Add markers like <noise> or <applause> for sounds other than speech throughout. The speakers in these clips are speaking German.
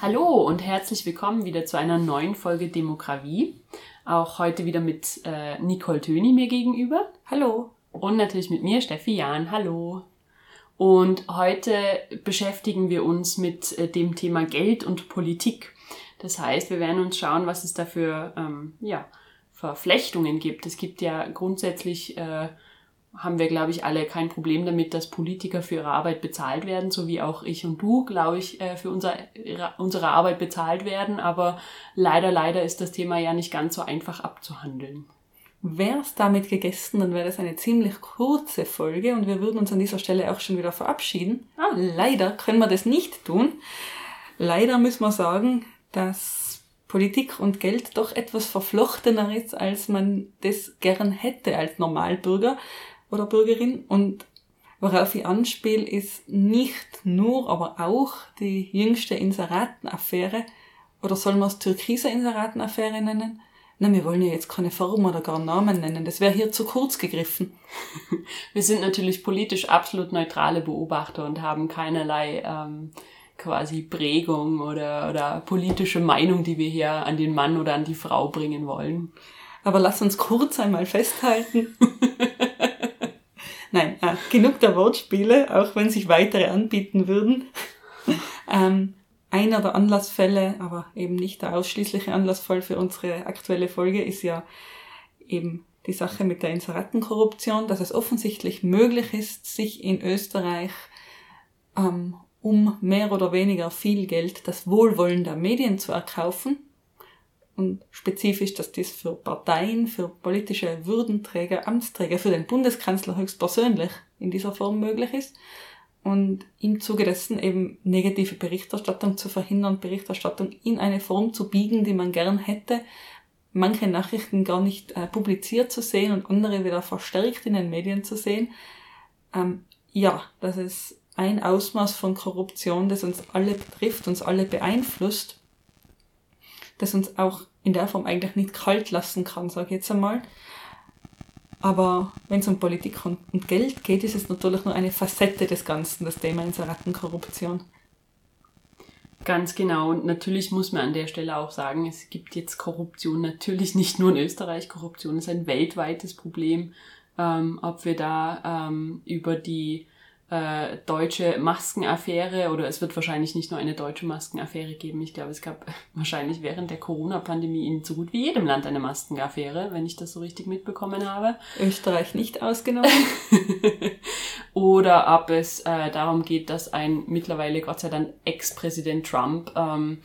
Hallo und herzlich willkommen wieder zu einer neuen Folge Demokratie. Auch heute wieder mit äh, Nicole Töni mir gegenüber. Hallo. Und natürlich mit mir, Steffi Jahn. Hallo. Und heute beschäftigen wir uns mit äh, dem Thema Geld und Politik. Das heißt, wir werden uns schauen, was es da für ähm, ja, Verflechtungen gibt. Es gibt ja grundsätzlich, äh, haben wir, glaube ich, alle kein Problem damit, dass Politiker für ihre Arbeit bezahlt werden, so wie auch ich und du, glaube ich, äh, für unser, unsere Arbeit bezahlt werden. Aber leider, leider ist das Thema ja nicht ganz so einfach abzuhandeln. Wäre es damit gegessen, dann wäre das eine ziemlich kurze Folge und wir würden uns an dieser Stelle auch schon wieder verabschieden. Ah, leider können wir das nicht tun. Leider müssen wir sagen, dass Politik und Geld doch etwas verflochtener ist, als man das gern hätte als Normalbürger oder Bürgerin. Und worauf ich anspiele, ist nicht nur, aber auch die jüngste Inseratenaffäre, oder soll man es türkise Inseratenaffäre nennen? Na, wir wollen ja jetzt keine Form oder gar Namen nennen. Das wäre hier zu kurz gegriffen. <laughs> Wir sind natürlich politisch absolut neutrale Beobachter und haben keinerlei ähm, quasi Prägung oder, oder politische Meinung, die wir hier an den Mann oder an die Frau bringen wollen. Aber lass uns kurz einmal festhalten. <laughs> Nein, äh, genug der Wortspiele, auch wenn sich weitere anbieten würden. <laughs> ähm, einer der Anlassfälle, aber eben nicht der ausschließliche Anlassfall für unsere aktuelle Folge, ist ja eben die Sache mit der Inseratenkorruption, dass es offensichtlich möglich ist, sich in Österreich ähm, um mehr oder weniger viel Geld das Wohlwollen der Medien zu erkaufen. Und spezifisch, dass dies für Parteien, für politische Würdenträger, Amtsträger, für den Bundeskanzler höchstpersönlich in dieser Form möglich ist. Und im Zuge dessen eben negative Berichterstattung zu verhindern, Berichterstattung in eine Form zu biegen, die man gern hätte, manche Nachrichten gar nicht äh, publiziert zu sehen und andere wieder verstärkt in den Medien zu sehen. Ähm, ja, das ist ein Ausmaß von Korruption, das uns alle betrifft, uns alle beeinflusst, das uns auch in der Form eigentlich nicht kalt lassen kann, sage ich jetzt einmal. Aber wenn es um Politik und, Geld geht, ist es natürlich nur eine Facette des Ganzen, das Thema Inseratenkorruption. Ganz genau. Und natürlich muss man an der Stelle auch sagen, es gibt jetzt Korruption natürlich nicht nur in Österreich. Korruption ist ein weltweites Problem. Ähm, ob wir da ähm, über die äh, deutsche Maskenaffäre oder es wird wahrscheinlich nicht nur eine deutsche Maskenaffäre geben. Ich glaube, es gab <laughs> wahrscheinlich während der Corona-Pandemie in so gut wie jedem Land eine Maskenaffäre, wenn ich das so richtig mitbekommen habe. Österreich nicht ausgenommen. <laughs> oder ob es äh, darum geht, dass ein mittlerweile Gott sei Dank Ex-Präsident Trump ähm,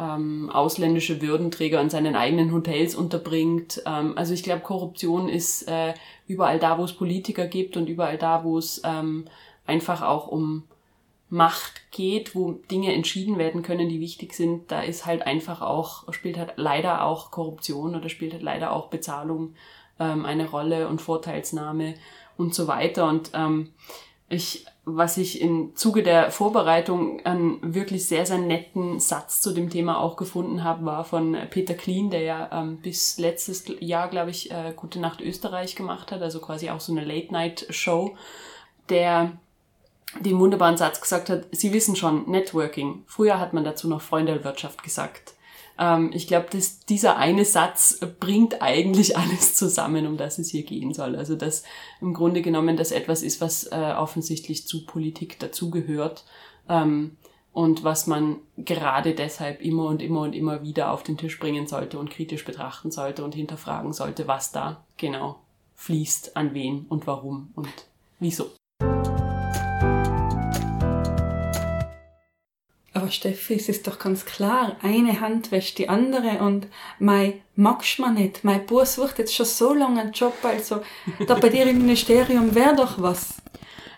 ähm, ausländische Würdenträger in seinen eigenen Hotels unterbringt. Ähm, also ich glaube, Korruption ist äh, überall da, wo es Politiker gibt und überall da, wo es ähm, einfach auch um Macht geht, wo Dinge entschieden werden können, die wichtig sind, da ist halt einfach auch, spielt halt leider auch Korruption oder spielt halt leider auch Bezahlung ähm, eine Rolle und Vorteilsnahme und so weiter. Und ähm, ich, was ich im Zuge der Vorbereitung einen wirklich sehr, sehr netten Satz zu dem Thema auch gefunden habe, war von Peter Kleen, der ja ähm, bis letztes Jahr, glaube ich, äh, Gute Nacht Österreich gemacht hat, also quasi auch so eine Late-Night-Show, der den wunderbaren Satz gesagt hat, Sie wissen schon, Networking. Früher hat man dazu noch Freundelwirtschaft gesagt. Ähm, ich glaube, dass dieser eine Satz bringt eigentlich <laughs> alles zusammen, um das es hier gehen soll. Also dass im Grunde genommen das etwas ist, was äh, offensichtlich zu Politik dazugehört ähm, und was man gerade deshalb immer und immer und immer wieder auf den Tisch bringen sollte und kritisch betrachten sollte und hinterfragen sollte, was da genau fließt, an wen und warum und wieso. Aber Steffi, es ist doch ganz klar, eine Hand wäscht die andere und mei magst man nicht. Mein Bub sucht jetzt schon so lange einen Job, also da bei dir im Ministerium wäre doch was.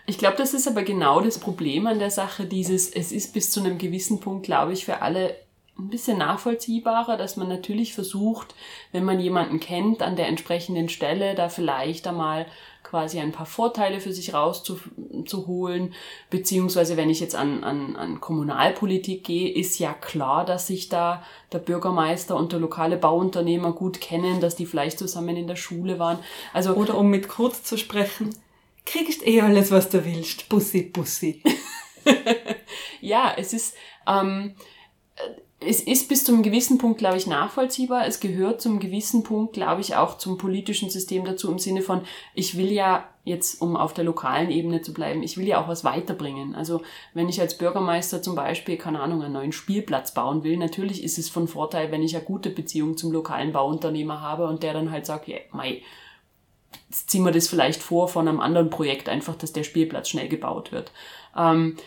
Ich glaube, das ist aber genau das Problem an der Sache, dieses, es ist bis zu einem gewissen Punkt, glaube ich, für alle ein bisschen nachvollziehbarer, dass man natürlich versucht, wenn man jemanden kennt, an der entsprechenden Stelle da vielleicht einmal quasi ein paar Vorteile für sich rauszuholen. Beziehungsweise wenn ich jetzt an, an, an Kommunalpolitik gehe, ist ja klar, dass sich da der Bürgermeister und der lokale Bauunternehmer gut kennen, dass die vielleicht zusammen in der Schule waren. Also Oder um mit Kurz zu sprechen, kriegst eh alles, was du willst. Bussi, Bussi. <laughs> ja, es ist, ähm, es ist bis zu einem gewissen Punkt, glaube ich, nachvollziehbar. Es gehört zum gewissen Punkt, glaube ich, auch zum politischen System dazu im Sinne von, ich will ja jetzt, um auf der lokalen Ebene zu bleiben, ich will ja auch was weiterbringen. Also wenn ich als Bürgermeister zum Beispiel, keine Ahnung, einen neuen Spielplatz bauen will, natürlich ist es von Vorteil, wenn ich eine gute Beziehung zum lokalen Bauunternehmer habe und der dann halt sagt, ja, mei, ziehen wir das vielleicht vor von einem anderen Projekt, einfach, dass der Spielplatz schnell gebaut wird. Ähm,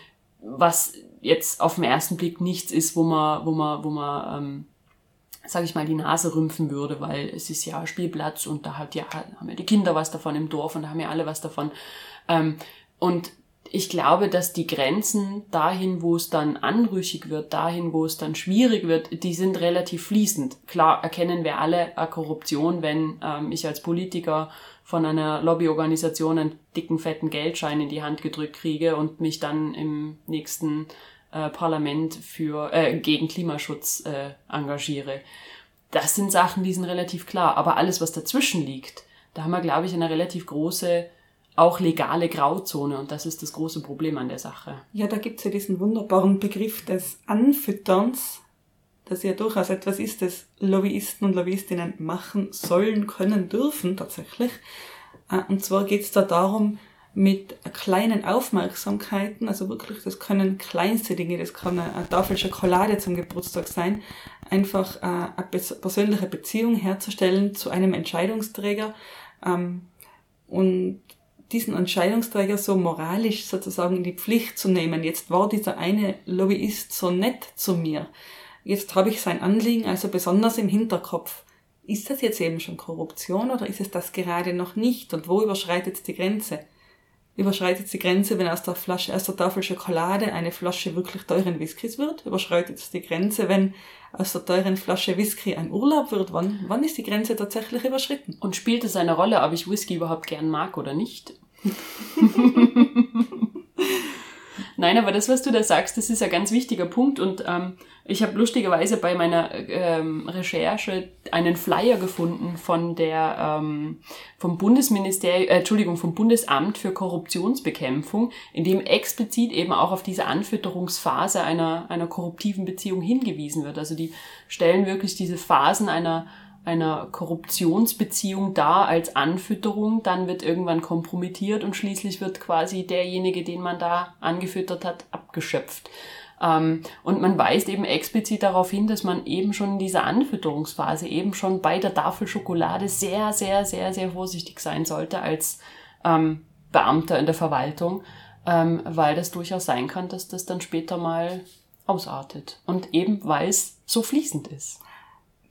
was jetzt auf den ersten Blick nichts ist, wo man, wo man, wo man, ähm, sage ich mal, die Nase rümpfen würde, weil es ist ja Spielplatz und da hat ja, haben ja die Kinder was davon im Dorf und da haben ja alle was davon. Ähm, und ich glaube, dass die Grenzen dahin, wo es dann anrüchig wird, dahin, wo es dann schwierig wird, die sind relativ fließend. Klar erkennen wir alle Korruption, wenn ähm, ich als Politiker von einer Lobbyorganisation einen dicken, fetten Geldschein in die Hand gedrückt kriege und mich dann im nächsten äh, Parlament für äh, gegen Klimaschutz äh, engagiere. Das sind Sachen, die sind relativ klar. Aber alles, was dazwischen liegt, da haben wir, glaube ich, eine relativ große, auch legale Grauzone. Und das ist das große Problem an der Sache. Ja, da gibt's ja diesen wunderbaren Begriff des Anfütterns, das ja durchaus etwas ist, das Lobbyisten und Lobbyistinnen machen sollen, können, dürfen tatsächlich. Äh, und zwar geht's da darum, mit kleinen Aufmerksamkeiten, also wirklich, das können kleinste Dinge, das kann eine Tafel Schokolade zum Geburtstag sein, einfach äh, eine persönliche Beziehung herzustellen zu einem Entscheidungsträger ähm, und diesen Entscheidungsträger so moralisch sozusagen in die Pflicht zu nehmen. Jetzt war dieser eine Lobbyist so nett zu mir. Jetzt habe ich sein Anliegen also besonders im Hinterkopf. Ist das jetzt eben schon Korruption oder ist es das gerade noch nicht? Und wo überschreitet die Grenze? Überschreitet die Grenze, wenn aus der Flasche, aus der Tafel Schokolade eine Flasche wirklich teuren Whiskys wird? Überschreitet es die Grenze, wenn aus der teuren Flasche Whisky ein Urlaub wird? Wann, wann ist die Grenze tatsächlich überschritten? Und spielt es eine Rolle, ob ich Whisky überhaupt gern mag oder nicht? <laughs> Nein, aber das, was du da sagst, das ist ein ganz wichtiger Punkt und ähm, ich habe lustigerweise bei meiner ähm, Recherche einen Flyer gefunden von der ähm, vom Bundesministerium, äh, Entschuldigung, vom Bundesamt für Korruptionsbekämpfung, in dem explizit eben auch auf diese Anfütterungsphase einer einer korruptiven Beziehung hingewiesen wird. Also die stellen wirklich diese Phasen einer einer Korruptionsbeziehung da als Anfütterung, dann wird irgendwann kompromittiert und schließlich wird quasi derjenige, den man da angefüttert hat, abgeschöpft. Ähm, und man weist eben explizit darauf hin, dass man eben schon in dieser Anfütterungsphase eben schon bei der Tafel Schokolade sehr, sehr, sehr, sehr vorsichtig sein sollte als ähm, Beamter in der Verwaltung, ähm, weil das durchaus sein kann, dass das dann später mal ausartet. Und eben weil es so fließend ist.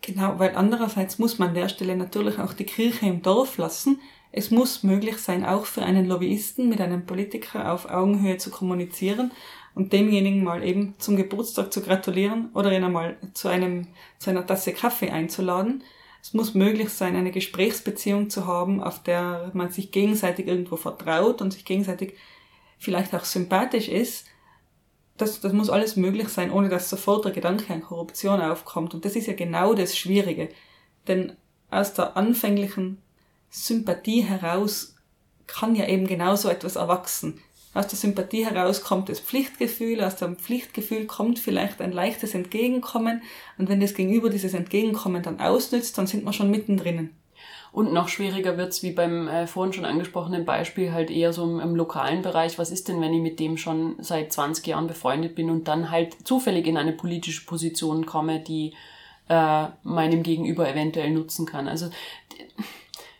Genau, weil andererseits muss man an der Stelle natürlich auch die Kirche im Dorf lassen. Es muss möglich sein, auch für einen Lobbyisten mit einem Politiker auf Augenhöhe zu kommunizieren und demjenigen mal eben zum Geburtstag zu gratulieren oder ihn einmal zu einem, zu einer Tasse Kaffee einzuladen. Es muss möglich sein, eine Gesprächsbeziehung zu haben, auf der man sich gegenseitig irgendwo vertraut und sich gegenseitig vielleicht auch sympathisch ist das, das muss alles möglich sein, ohne dass sofort der Gedanke an Korruption aufkommt. Und das ist ja genau das Schwierige. Denn aus der anfänglichen Sympathie heraus kann ja eben genauso etwas erwachsen. Aus der Sympathie heraus kommt das Pflichtgefühl, aus dem Pflichtgefühl kommt vielleicht ein leichtes Entgegenkommen und wenn das Gegenüber dieses Entgegenkommen dann ausnützt, dann sind wir schon mittendrin. Und noch schwieriger wird's wie beim äh, vorhin schon angesprochenen Beispiel halt eher so im, im, lokalen Bereich. Was ist denn, wenn ich mit dem schon seit 20 Jahren befreundet bin und dann halt zufällig in eine politische Position komme, die äh, meinem Gegenüber eventuell nutzen kann? Also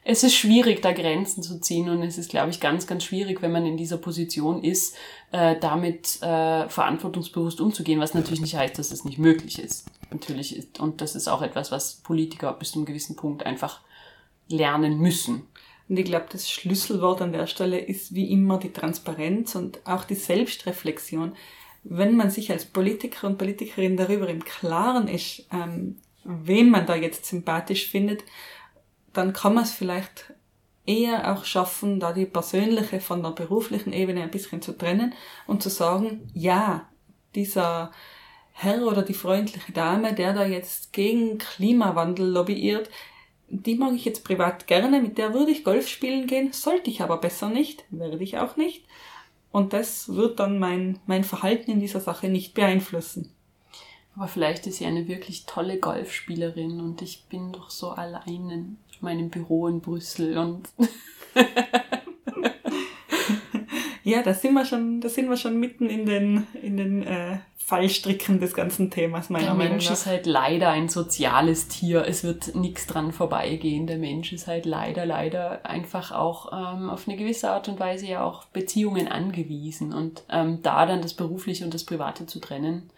es ist schwierig, da Grenzen zu ziehen und es ist, glaube ich, ganz, ganz schwierig, wenn man in dieser Position ist, äh, damit äh, verantwortungsbewusst umzugehen, was natürlich nicht heißt, dass es nicht möglich ist. Natürlich ist, und das ist auch etwas, was Politiker bis zu einem gewissen Punkt einfach lernen müssen. Und ich glaube, das Schlüsselwort an der Stelle ist wie immer die Transparenz und auch die Selbstreflexion. Wenn man sich als Politiker und Politikerin darüber im Klaren ist, ähm, wen man da jetzt sympathisch findet, dann kann man es vielleicht eher auch schaffen, da die persönliche von der beruflichen Ebene ein bisschen zu trennen und zu sagen, ja, dieser Herr oder die freundliche Dame, der da jetzt gegen Klimawandel lobbyiert, die mag ich jetzt privat gerne, mit der würde ich Golf spielen gehen, sollte ich aber besser nicht, werde ich auch nicht. Und das wird dann mein, mein Verhalten in dieser Sache nicht beeinflussen. Aber vielleicht ist sie eine wirklich tolle Golfspielerin und ich bin doch so allein in meinem Büro in Brüssel und <laughs> ja, da sind wir schon, da sind wir schon mitten in den, in den äh, Fallstricken des ganzen Themas, meiner Der Meinung Mensch nach. ist halt leider ein soziales Tier. Es wird nichts dran vorbeigehen. Der Mensch ist halt leider, leider einfach auch ähm, auf eine gewisse Art und Weise ja auch Beziehungen angewiesen. Und ähm, da dann das Berufliche und das Private zu trennen,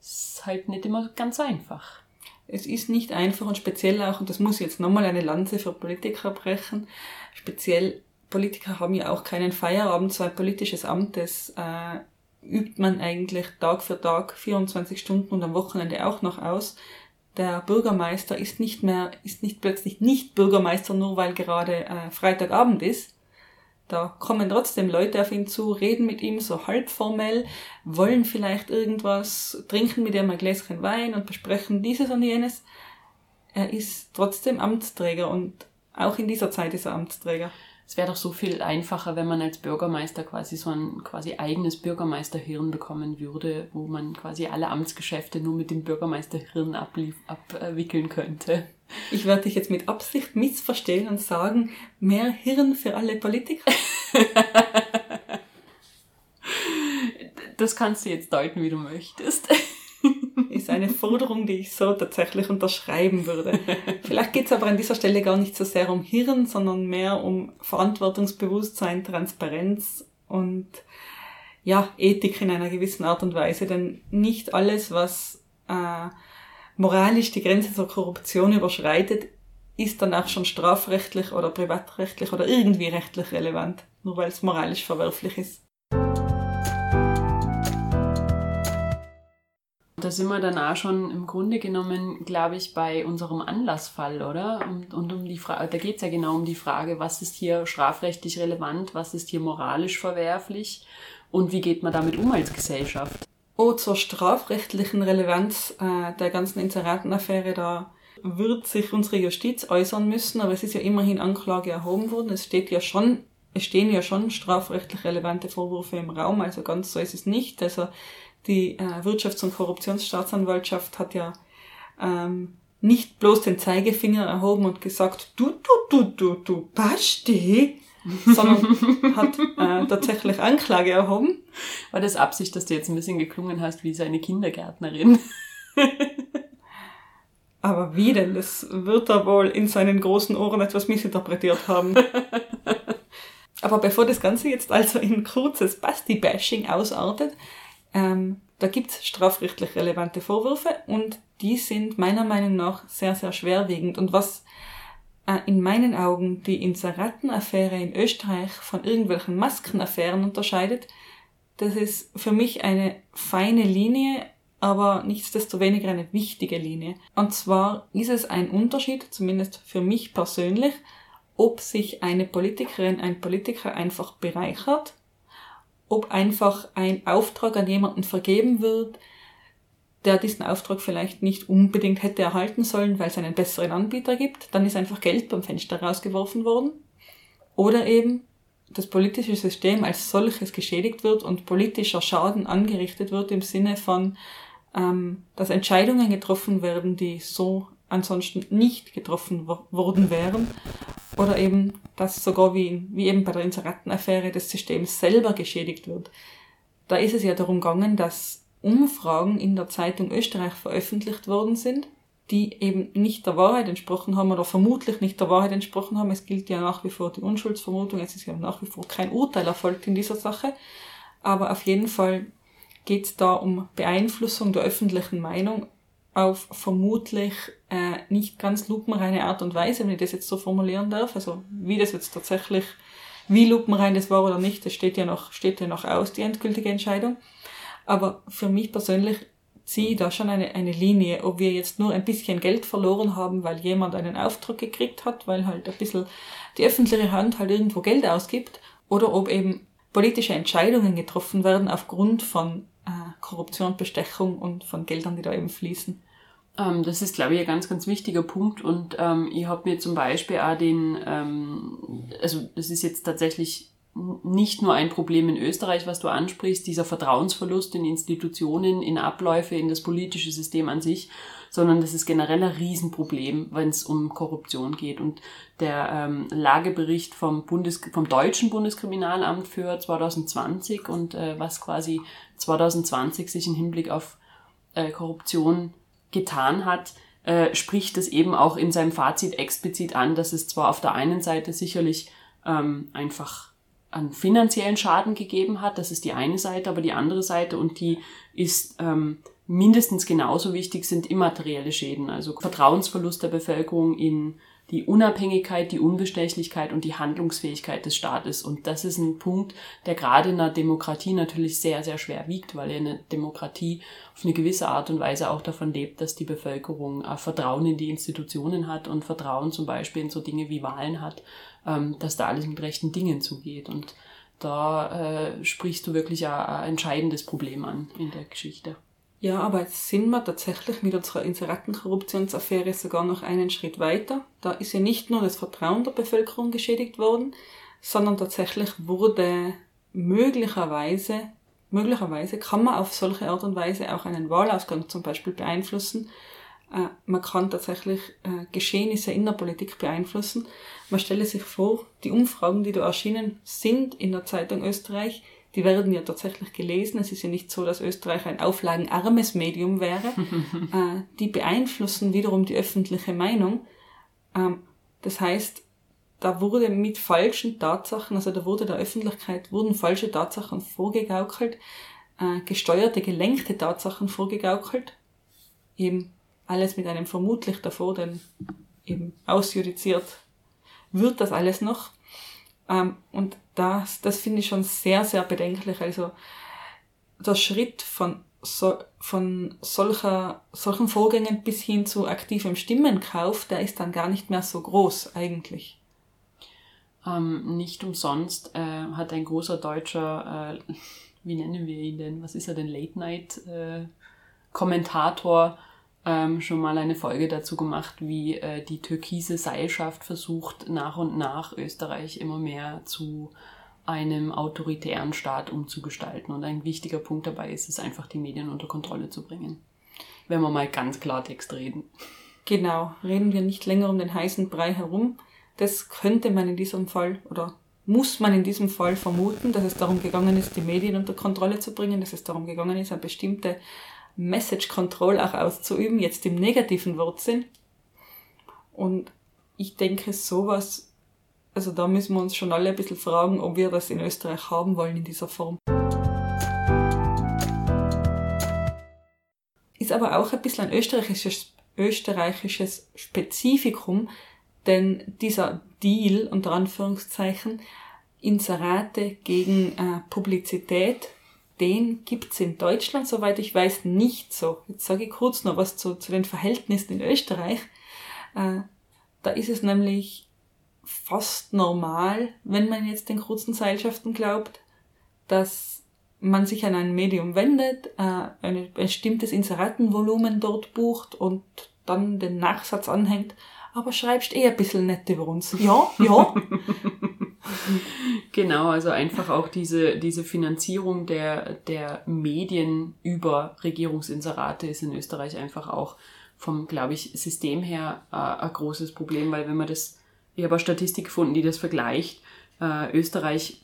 ist halt nicht immer ganz einfach. Es ist nicht einfach und speziell auch, und das muss jetzt nochmal eine Lanze für Politiker brechen, speziell Politiker haben ja auch keinen Feierabend, so ein politisches Amt, das äh, übt man eigentlich Tag für Tag, 24 Stunden und am Wochenende auch noch aus. Der Bürgermeister ist nicht mehr, ist nicht plötzlich nicht Bürgermeister, nur weil gerade äh, Freitagabend ist. Da kommen trotzdem Leute auf ihn zu, reden mit ihm so halbformell, wollen vielleicht irgendwas, trinken mit ihm ein Gläschen Wein und besprechen dieses und jenes. Er ist trotzdem Amtsträger und auch in dieser Zeit ist er Amtsträger. Es wäre doch so viel einfacher, wenn man als Bürgermeister quasi so ein quasi eigenes Bürgermeisterhirn bekommen würde, wo man quasi alle Amtsgeschäfte nur mit dem Bürgermeisterhirn ablief, abwickeln könnte. Ich werde dich jetzt mit Absicht missverstehen und sagen, mehr Hirn für alle Politiker. <laughs> Das kannst du jetzt deuten, wie du möchtest. Ist eine Forderung, die ich so tatsächlich unterschreiben würde. <laughs> Vielleicht geht es aber an dieser Stelle gar nicht so sehr um Hirn, sondern mehr um Verantwortungsbewusstsein, Transparenz und ja, Ethik in einer gewissen Art und Weise. Denn nicht alles, was äh, moralisch die Grenze zur Korruption überschreitet, ist dann auch schon strafrechtlich oder privatrechtlich oder irgendwie rechtlich relevant, nur weil es moralisch verwerflich ist. Da sind wir dann auch schon im Grunde genommen, glaube ich, bei unserem Anlassfall, oder? Und, und um die Frage, da geht es ja genau um die Frage, was ist hier strafrechtlich relevant, was ist hier moralisch verwerflich und wie geht man damit um als Gesellschaft? Oh, zur strafrechtlichen Relevanz äh, der ganzen Inseratenaffäre, da wird sich unsere Justiz äußern müssen, aber es ist ja immerhin Anklage erhoben worden. Es steht ja schon, es stehen ja schon strafrechtlich relevante Vorwürfe im Raum, also ganz so ist es nicht. Also die äh, Wirtschafts- und Korruptionsstaatsanwaltschaft hat ja ähm, nicht bloß den Zeigefinger erhoben und gesagt, du, du, du, du, du, Basti, <laughs> sondern hat äh, tatsächlich Anklage erhoben. War das Absicht, dass du jetzt ein bisschen geklungen hast wie seine Kindergärtnerin? <laughs> Aber wie denn? Das wird er wohl in seinen großen Ohren etwas missinterpretiert haben. <laughs> Aber bevor das Ganze jetzt also in kurzes Basti-Bashing ausartet, ähm, da gibt's strafrechtlich relevante Vorwürfe und die sind meiner Meinung nach sehr, sehr schwerwiegend. Und was äh, in meinen Augen die Inseratenaffäre in Österreich von irgendwelchen Maskenaffären unterscheidet, das ist für mich eine feine Linie, aber nichtsdestoweniger eine wichtige Linie. Und zwar ist es ein Unterschied, zumindest für mich persönlich, ob sich eine Politikerin, ein Politiker einfach bereichert, ob einfach ein Auftrag an jemanden vergeben wird, der diesen Auftrag vielleicht nicht unbedingt hätte erhalten sollen, weil es einen besseren Anbieter gibt, dann ist einfach Geld beim Fenster rausgeworfen worden. Oder eben das politische System als solches geschädigt wird und politischer Schaden angerichtet wird im Sinne von, ähm, dass Entscheidungen getroffen werden, die so ansonsten nicht getroffen worden wären. Oder eben, dass sogar wie, wie eben bei der Inseratenaffäre das System selber geschädigt wird. Da ist es ja darum gegangen, dass Umfragen in der Zeitung Österreich veröffentlicht worden sind, die eben nicht der Wahrheit entsprochen haben oder vermutlich nicht der Wahrheit entsprochen haben. Es gilt ja nach wie vor die Unschuldsvermutung, es ist ja nach wie vor kein Urteil erfolgt in dieser Sache. Aber auf jeden Fall geht es da um Beeinflussung der öffentlichen Meinung auf vermutlich äh, nicht ganz lupenreine Art und Weise, wenn ich das jetzt so formulieren darf. Also wie das jetzt tatsächlich, wie lupenrein das war oder nicht, das steht ja noch, steht ja noch aus, die endgültige Entscheidung. Aber für mich persönlich ziehe ich da schon eine, eine Linie, ob wir jetzt nur ein bisschen Geld verloren haben, weil jemand einen Auftrag gekriegt hat, weil halt ein bisschen die öffentliche Hand halt irgendwo Geld ausgibt, oder ob eben politische Entscheidungen getroffen werden aufgrund von äh, Korruption, Bestechung und von Geldern, die da eben fließen. Ähm, das ist, glaube ich, ein ganz, ganz wichtiger Punkt. Und ähm, ich habe mir zum Beispiel auch den, ähm, also das ist jetzt tatsächlich nicht nur ein Problem in Österreich, was du ansprichst, dieser Vertrauensverlust in Institutionen, in Abläufe, in das politische System an sich, sondern das ist generell ein Riesenproblem, wenn es um Korruption geht. Und der ähm, Lagebericht vom, Bundes vom deutschen Bundeskriminalamt für 2020 und äh, was quasi 2020 sich im Hinblick auf äh, Korruption getan hat, äh, spricht es eben auch in seinem Fazit explizit an, dass es zwar auf der einen Seite sicherlich ähm, einfach an finanziellen Schaden gegeben hat, das ist die eine Seite, aber die andere Seite und die ist ähm, mindestens genauso wichtig sind immaterielle Schäden, also Vertrauensverlust der Bevölkerung in die Unabhängigkeit, die Unbestechlichkeit und die Handlungsfähigkeit des Staates. Und das ist ein Punkt, der gerade in einer Demokratie natürlich sehr, sehr schwer wiegt, weil eine Demokratie auf eine gewisse Art und Weise auch davon lebt, dass die Bevölkerung äh, Vertrauen in die Institutionen hat und Vertrauen zum Beispiel in so Dinge wie Wahlen hat, ähm, dass da alles mit rechten Dingen zugeht. Und da äh, sprichst du wirklich ein, ein entscheidendes Problem an in der Geschichte. Ja, aber jetzt sind wir tatsächlich mit unserer Inseratenkorruptionsaffäre sogar noch einen Schritt weiter. Da ist ja nicht nur das Vertrauen der Bevölkerung geschädigt worden, sondern tatsächlich wurde möglicherweise, möglicherweise kann man auf solche Art und Weise auch einen Wahlausgang zum Beispiel beeinflussen. Äh, man kann tatsächlich äh, Geschehnisse in der Politik beeinflussen. Man stelle sich vor, die Umfragen, die da erschienen sind in der Zeitung Österreich, die werden ja tatsächlich gelesen. Es ist ja nicht so, dass Österreich ein auflagenarmes Medium wäre. <laughs> äh, die beeinflussen wiederum die öffentliche Meinung. Ähm, das heißt, da wurde mit falschen Tatsachen, also da wurde der Öffentlichkeit, wurden falsche Tatsachen vorgegaukelt, äh, gesteuerte, gelenkte Tatsachen vorgegaukelt. Eben alles mit einem vermutlich davor, denn eben ausjudiziert wird das alles noch. Ähm, und das, das finde ich schon sehr, sehr bedenklich. Also der Schritt von, so, von solcher, solchen Vorgängen bis hin zu aktivem Stimmenkauf, der ist dann gar nicht mehr so groß eigentlich. Ähm, nicht umsonst äh, hat ein großer deutscher, äh, <laughs> wie nennen wir ihn denn, was ist er denn, Late Night äh, Kommentator, ähm, schon mal eine Folge dazu gemacht, wie äh, die türkise Seilschaft versucht, nach und nach Österreich immer mehr zu einem autoritären Staat umzugestalten. Und ein wichtiger Punkt dabei ist es einfach, die Medien unter Kontrolle zu bringen. Wenn wir mal ganz Klartext reden. Genau, reden wir nicht länger um den heißen Brei herum. Das könnte man in diesem Fall oder muss man in diesem Fall vermuten, dass es darum gegangen ist, die Medien unter Kontrolle zu bringen, dass es darum gegangen ist, eine bestimmte Message Control auch auszuüben, jetzt im negativen Wortsinn. Und ich denke, sowas, also da müssen wir uns schon alle ein bisschen fragen, ob wir das in Österreich haben wollen in dieser Form. Ist aber auch ein bisschen ein österreichisches, österreichisches Spezifikum, denn dieser Deal, unter Anführungszeichen, Inserate gegen äh, Publizität den gibt's in Deutschland, soweit ich weiß, nicht so. Jetzt sage ich kurz noch was zu, zu den Verhältnissen in Österreich. Äh, da ist es nämlich fast normal, wenn man jetzt den kurzen Seilschaften glaubt, dass man sich an ein Medium wendet, äh, ein bestimmtes Inseratenvolumen dort bucht und dann den Nachsatz anhängt, aber schreibst eh ein bisschen nett über uns. Ja, ja. <laughs> genau, also einfach auch diese, diese Finanzierung der, der Medien über Regierungsinserate ist in Österreich einfach auch vom, glaube ich, System her äh, ein großes Problem, weil wenn man das, ich habe eine Statistik gefunden, die das vergleicht, äh, Österreich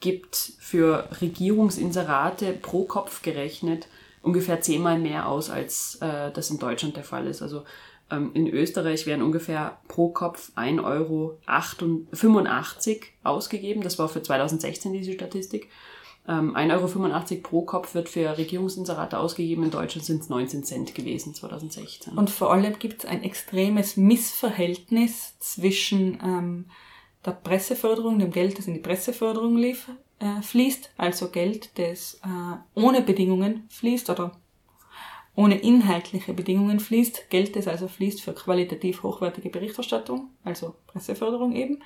gibt für Regierungsinserate pro Kopf gerechnet ungefähr zehnmal mehr aus, als äh, das in Deutschland der Fall ist. Also in Österreich werden ungefähr pro Kopf 1,85 Euro ausgegeben. Das war für 2016 diese Statistik. Ähm, 1,85 Euro pro Kopf wird für Regierungsinserate ausgegeben. In Deutschland sind es 19 Cent gewesen, 2016. Und vor allem gibt es ein extremes Missverhältnis zwischen ähm, der Presseförderung, dem Geld, das in die Presseförderung lief, äh, fließt, also Geld, das äh, ohne Bedingungen fließt oder ohne inhaltliche Bedingungen fließt, Geld, das also fließt für qualitativ hochwertige Berichterstattung, also Presseförderung eben,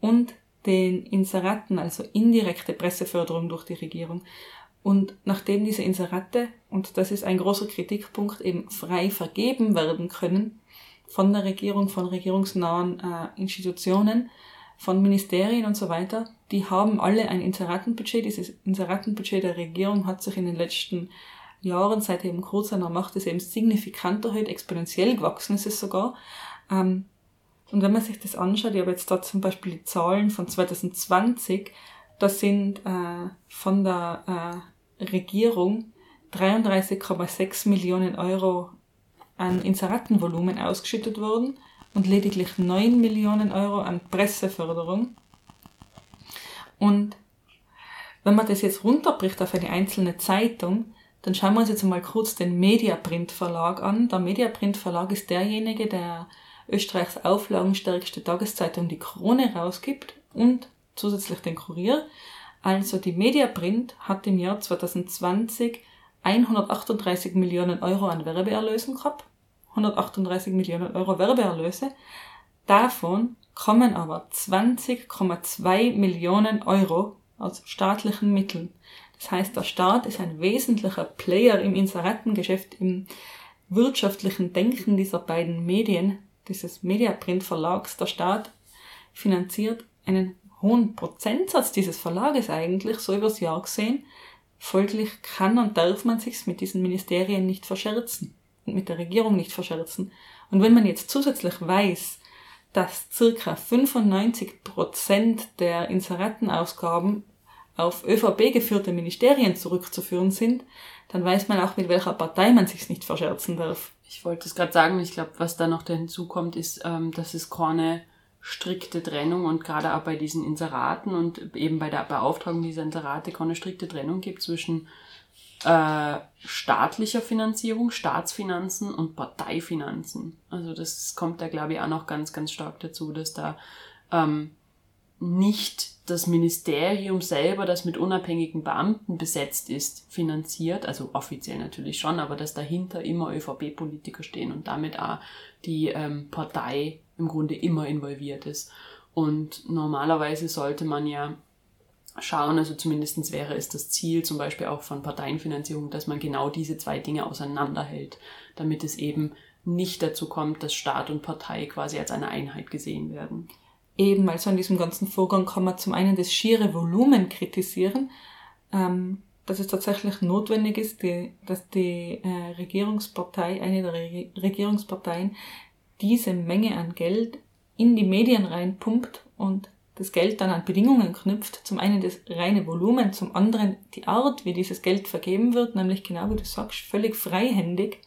und den Inseraten, also indirekte Presseförderung durch die Regierung. Und nachdem diese Inserate, und das ist ein großer Kritikpunkt, eben frei vergeben werden können von der Regierung, von regierungsnahen äh, Institutionen, von Ministerien und so weiter, die haben alle ein Inseratenbudget. Dieses Inseratenbudget der Regierung hat sich in den letzten Jahren, seit eben Kurz an der Macht ist, eben signifikant erhöht, exponentiell gewachsen ist es sogar. Ähm, und wenn man sich das anschaut, ich habe jetzt da zum Beispiel die Zahlen von 2020, da sind äh, von der äh, Regierung 33,6 Millionen Euro an Inseratenvolumen ausgeschüttet worden und lediglich 9 Millionen Euro an Presseförderung. Und wenn man das jetzt runterbricht auf eine einzelne Zeitung, dann schauen wir uns jetzt mal kurz den Mediaprint Verlag an. Der Mediaprint Verlag ist derjenige, der Österreichs auflagenstärkste Tageszeitung die Krone rausgibt und zusätzlich den Kurier. Also die Mediaprint hat im Jahr 2020 138 Millionen Euro an Werbeerlösen gehabt. 138 Millionen Euro Werbeerlöse. Davon kommen aber 20,2 Millionen Euro aus staatlichen Mitteln. Das heißt, der Staat ist ein wesentlicher Player im Inseratengeschäft, im wirtschaftlichen Denken dieser beiden Medien, dieses Mediaprint Verlags. Der Staat finanziert einen hohen Prozentsatz dieses Verlages eigentlich, so übers Jahr gesehen. Folglich kann und darf man sich's mit diesen Ministerien nicht verscherzen und mit der Regierung nicht verscherzen. Und wenn man jetzt zusätzlich weiß, dass circa 95 Prozent der Inseratenausgaben auf ÖVP geführte Ministerien zurückzuführen sind, dann weiß man auch, mit welcher Partei man sich nicht verscherzen darf. Ich wollte es gerade sagen, ich glaube, was da noch hinzukommt, ist, ähm, dass es keine strikte Trennung und gerade auch bei diesen Inseraten und eben bei der Beauftragung dieser Inserate keine strikte Trennung gibt zwischen äh, staatlicher Finanzierung, Staatsfinanzen und Parteifinanzen. Also das kommt da, glaube ich, auch noch ganz, ganz stark dazu, dass da ähm, nicht das Ministerium selber, das mit unabhängigen Beamten besetzt ist, finanziert, also offiziell natürlich schon, aber dass dahinter immer ÖVP-Politiker stehen und damit auch die ähm, Partei im Grunde immer involviert ist. Und normalerweise sollte man ja schauen, also zumindestens wäre es das Ziel zum Beispiel auch von Parteienfinanzierung, dass man genau diese zwei Dinge auseinanderhält, damit es eben nicht dazu kommt, dass Staat und Partei quasi als eine Einheit gesehen werden eben, also an diesem ganzen Vorgang kann man zum einen das schiere Volumen kritisieren, ähm, dass es tatsächlich notwendig ist, die, dass die äh, Regierungspartei, eine der Re Regierungsparteien, diese Menge an Geld in die Medien reinpumpt und das Geld dann an Bedingungen knüpft. Zum einen das reine Volumen, zum anderen die Art, wie dieses Geld vergeben wird, nämlich genau wie du sagst, völlig freihändig.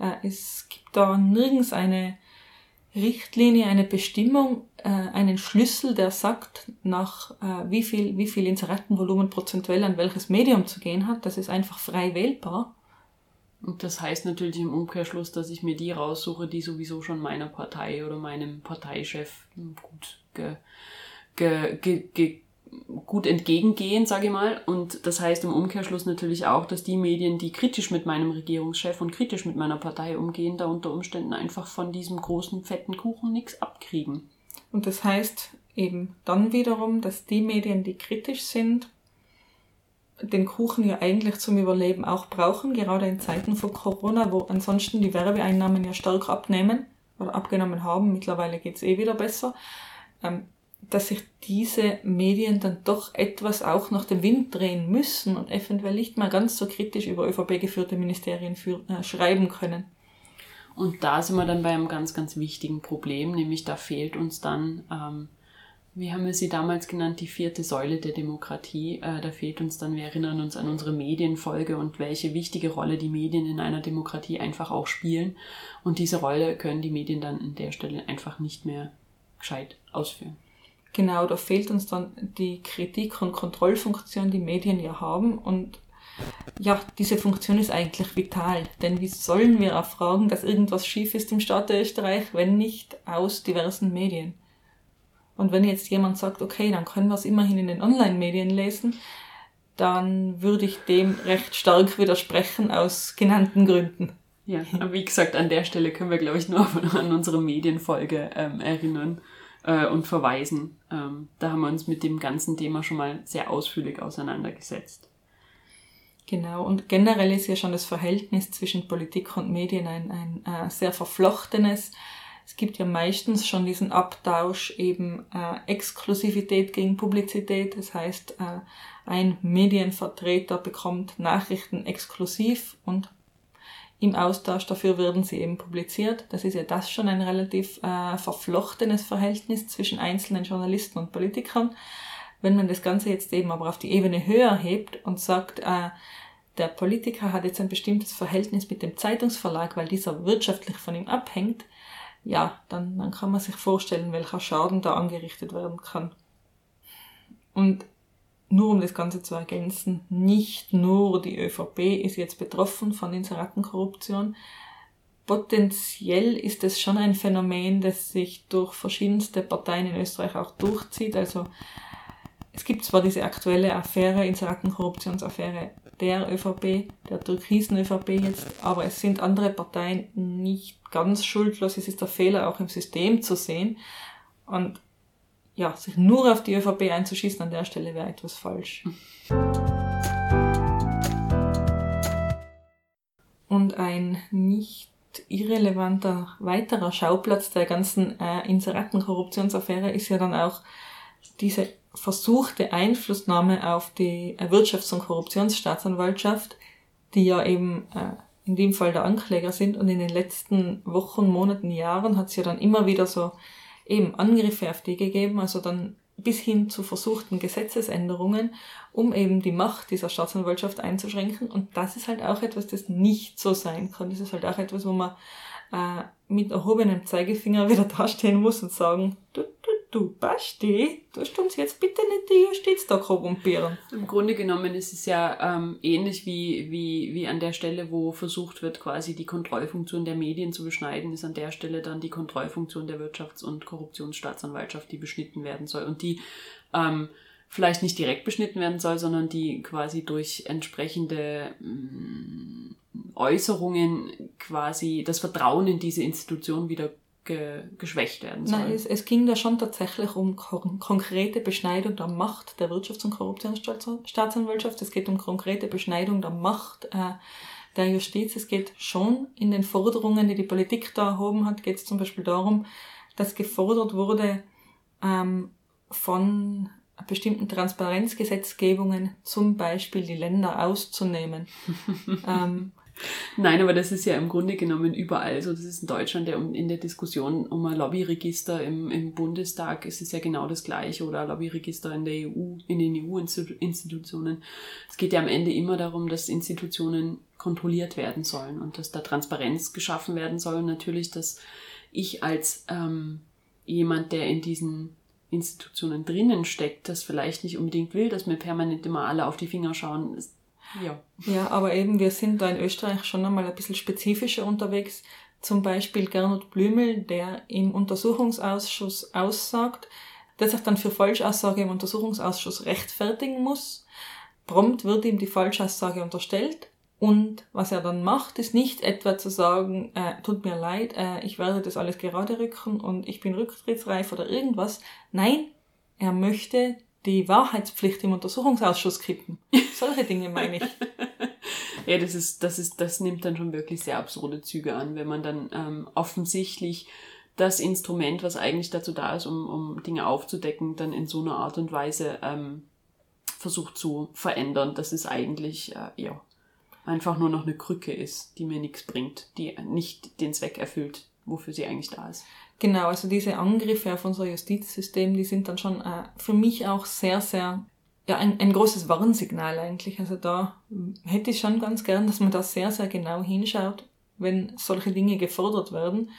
Äh, es gibt da nirgends eine Richtlinie, eine Bestimmung, äh, einen Schlüssel, der sagt, nach äh, wie viel, wie viel Inseratenvolumen prozentuell an welches Medium zu gehen hat. Das ist einfach frei wählbar. Und das heißt natürlich im Umkehrschluss, dass ich mir die raussuche, die sowieso schon meiner Partei oder meinem Parteichef gut ge, ge, ge, ge gut entgegengehen, sage ich mal. Und das heißt im Umkehrschluss natürlich auch, dass die Medien, die kritisch mit meinem Regierungschef und kritisch mit meiner Partei umgehen, da unter Umständen einfach von diesem großen, fetten Kuchen nichts abkriegen. Und das heißt eben dann wiederum, dass die Medien, die kritisch sind, den Kuchen ja eigentlich zum Überleben auch brauchen, gerade in Zeiten von Corona, wo ansonsten die Werbeeinnahmen ja stark abnehmen oder abgenommen haben. Mittlerweile geht's eh wieder besser. Ähm, dass sich diese Medien dann doch etwas auch nach dem Wind drehen müssen und eventuell nicht mal ganz so kritisch über ÖVP geführte Ministerien für, äh, schreiben können. Und da sind wir dann bei einem ganz, ganz wichtigen Problem, nämlich da fehlt uns dann, ähm, wie haben wir sie damals genannt, die vierte Säule der Demokratie. Äh, da fehlt uns dann, wir erinnern uns an unsere Medienfolge und welche wichtige Rolle die Medien in einer Demokratie einfach auch spielen. Und diese Rolle können die Medien dann an der Stelle einfach nicht mehr gescheit ausführen. Genau, da fehlt uns dann die Kritik- und Kontrollfunktion, die Medien ja haben. Und ja, diese Funktion ist eigentlich vital. Denn wie sollen wir erfragen, dass irgendwas schief ist im Staat Österreich, wenn nicht aus diversen Medien? Und wenn jetzt jemand sagt, okay, dann können wir es immerhin in den Online-Medien lesen, dann würde ich dem recht stark widersprechen aus genannten Gründen. Ja, aber wie gesagt, an der Stelle können wir, glaube ich, nur <laughs> an unsere Medienfolge ähm, erinnern äh, und verweisen. Ähm, da haben wir uns mit dem ganzen Thema schon mal sehr ausführlich auseinandergesetzt. Genau, und generell ist ja schon das Verhältnis zwischen Politik und Medien ein, ein äh, sehr verflochtenes. Es gibt ja meistens schon diesen Abtausch eben äh, Exklusivität gegen Publizität. Das heißt, äh, ein Medienvertreter bekommt Nachrichten exklusiv und im Austausch dafür werden sie eben publiziert. Das ist ja das schon ein relativ äh, verflochtenes Verhältnis zwischen einzelnen Journalisten und Politikern. Wenn man das Ganze jetzt eben aber auf die Ebene höher hebt und sagt, äh, der Politiker hat jetzt ein bestimmtes Verhältnis mit dem Zeitungsverlag, weil dieser wirtschaftlich von ihm abhängt, ja, dann, dann kann man sich vorstellen, welcher Schaden da angerichtet werden kann. Und nur um das Ganze zu ergänzen, nicht nur die ÖVP ist jetzt betroffen von Inseratenkorruption. Potenziell ist es schon ein Phänomen, das sich durch verschiedenste Parteien in Österreich auch durchzieht. Also es gibt zwar diese aktuelle Affäre, Inseratenkorruptionsaffäre der ÖVP, der türkisen ÖVP jetzt, aber es sind andere Parteien nicht ganz schuldlos. Es ist der Fehler auch im System zu sehen. Und ja, sich nur auf die ÖVP einzuschießen an der Stelle wäre etwas falsch. Und ein nicht irrelevanter weiterer Schauplatz der ganzen äh, Inseratenkorruptionsaffäre ist ja dann auch diese versuchte Einflussnahme auf die Wirtschafts- und Korruptionsstaatsanwaltschaft, die ja eben äh, in dem Fall der Ankläger sind. Und in den letzten Wochen, Monaten, Jahren hat es ja dann immer wieder so eben Angriffe auf die gegeben, also dann bis hin zu versuchten Gesetzesänderungen, um eben die Macht dieser Staatsanwaltschaft einzuschränken. Und das ist halt auch etwas, das nicht so sein kann. Das ist halt auch etwas, wo man äh, mit erhobenem Zeigefinger <laughs> wieder dastehen muss und sagen, du, du, du, Basti, du uns jetzt bitte nicht die Justiz da korrumpieren. Im Grunde genommen ist es ja ähm, ähnlich wie, wie, wie an der Stelle, wo versucht wird, quasi die Kontrollfunktion der Medien zu beschneiden, ist an der Stelle dann die Kontrollfunktion der Wirtschafts- und Korruptionsstaatsanwaltschaft, die beschnitten werden soll. Und die ähm, vielleicht nicht direkt beschnitten werden soll, sondern die quasi durch entsprechende mm, Äußerungen quasi das Vertrauen in diese Institution wieder ge geschwächt werden soll. Nein, es, es, ging da schon tatsächlich um kon konkrete Beschneidung der Macht der Wirtschafts- und Korruptionsstaatsanwaltschaft. Es geht um konkrete Beschneidung der Macht äh, der Justiz. Es geht schon in den Forderungen, die die Politik da erhoben hat, geht es zum Beispiel darum, dass gefordert wurde, ähm, von bestimmten Transparenzgesetzgebungen zum Beispiel die Länder auszunehmen. <laughs> ähm, Nein, aber das ist ja im Grunde genommen überall so. Das ist in Deutschland ja in der Diskussion um ein Lobbyregister im, im Bundestag ist es ja genau das Gleiche oder ein Lobbyregister in der EU, in den EU-Institutionen. Es geht ja am Ende immer darum, dass Institutionen kontrolliert werden sollen und dass da Transparenz geschaffen werden soll und natürlich, dass ich als ähm, jemand, der in diesen Institutionen drinnen steckt, das vielleicht nicht unbedingt will, dass mir permanent immer alle auf die Finger schauen. Ja. Ja, aber eben, wir sind da in Österreich schon einmal ein bisschen spezifischer unterwegs. Zum Beispiel Gernot Blümel, der im Untersuchungsausschuss aussagt, der sich dann für Falschaussage im Untersuchungsausschuss rechtfertigen muss. Prompt wird ihm die Falschaussage unterstellt. Und was er dann macht, ist nicht etwa zu sagen, äh, tut mir leid, äh, ich werde das alles gerade rücken und ich bin rücktrittsreif oder irgendwas. Nein, er möchte die Wahrheitspflicht im Untersuchungsausschuss kippen. <laughs> Solche Dinge meine ich. <laughs> ja, das ist, das ist, das nimmt dann schon wirklich sehr absurde Züge an, wenn man dann ähm, offensichtlich das Instrument, was eigentlich dazu da ist, um, um Dinge aufzudecken, dann in so einer Art und Weise ähm, versucht zu verändern, dass es eigentlich äh, ja einfach nur noch eine Krücke ist, die mir nichts bringt, die nicht den Zweck erfüllt, wofür sie eigentlich da ist. Genau, also diese Angriffe auf unser Justizsystem, die sind dann schon äh, für mich auch sehr, sehr, ja, ein, ein großes Warnsignal eigentlich. Also da hätte ich schon ganz gern, dass man da sehr, sehr genau hinschaut, wenn solche Dinge gefordert werden.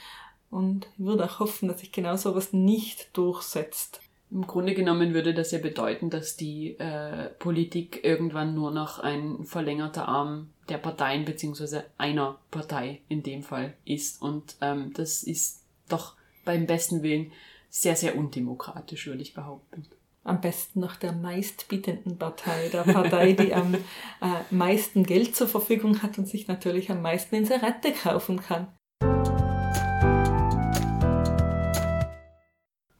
Und ich würde auch hoffen, dass sich genau sowas nicht durchsetzt. Im Grunde genommen würde das ja bedeuten, dass die äh, Politik irgendwann nur noch ein verlängerter Arm der Parteien beziehungsweise einer Partei in dem Fall ist. Und ähm, das ist doch beim besten Willen sehr, sehr undemokratisch, würde ich behaupten. Am besten noch der meistbietenden Partei, der Partei, die am äh, meisten Geld zur Verfügung hat und sich natürlich am meisten Inserate kaufen kann.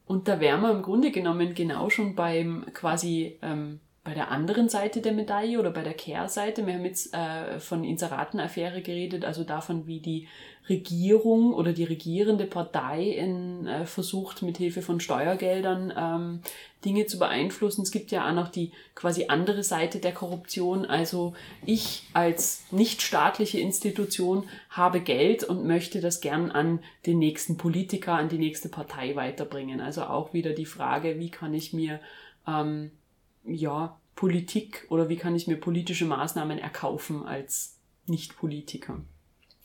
Und da wären wir im Grunde genommen genau schon beim quasi ähm, bei der anderen Seite der Medaille oder bei der Kehrseite. Wir haben jetzt äh, von Inseratenaffäre geredet, also davon, wie die Regierung oder die regierende Partei in, äh, versucht, mit Hilfe von Steuergeldern ähm, Dinge zu beeinflussen. Es gibt ja auch noch die quasi andere Seite der Korruption. Also ich als nichtstaatliche Institution habe Geld und möchte das gern an den nächsten Politiker, an die nächste Partei weiterbringen. Also auch wieder die Frage, wie kann ich mir ähm, ja, Politik oder wie kann ich mir politische Maßnahmen erkaufen als Nicht-Politiker?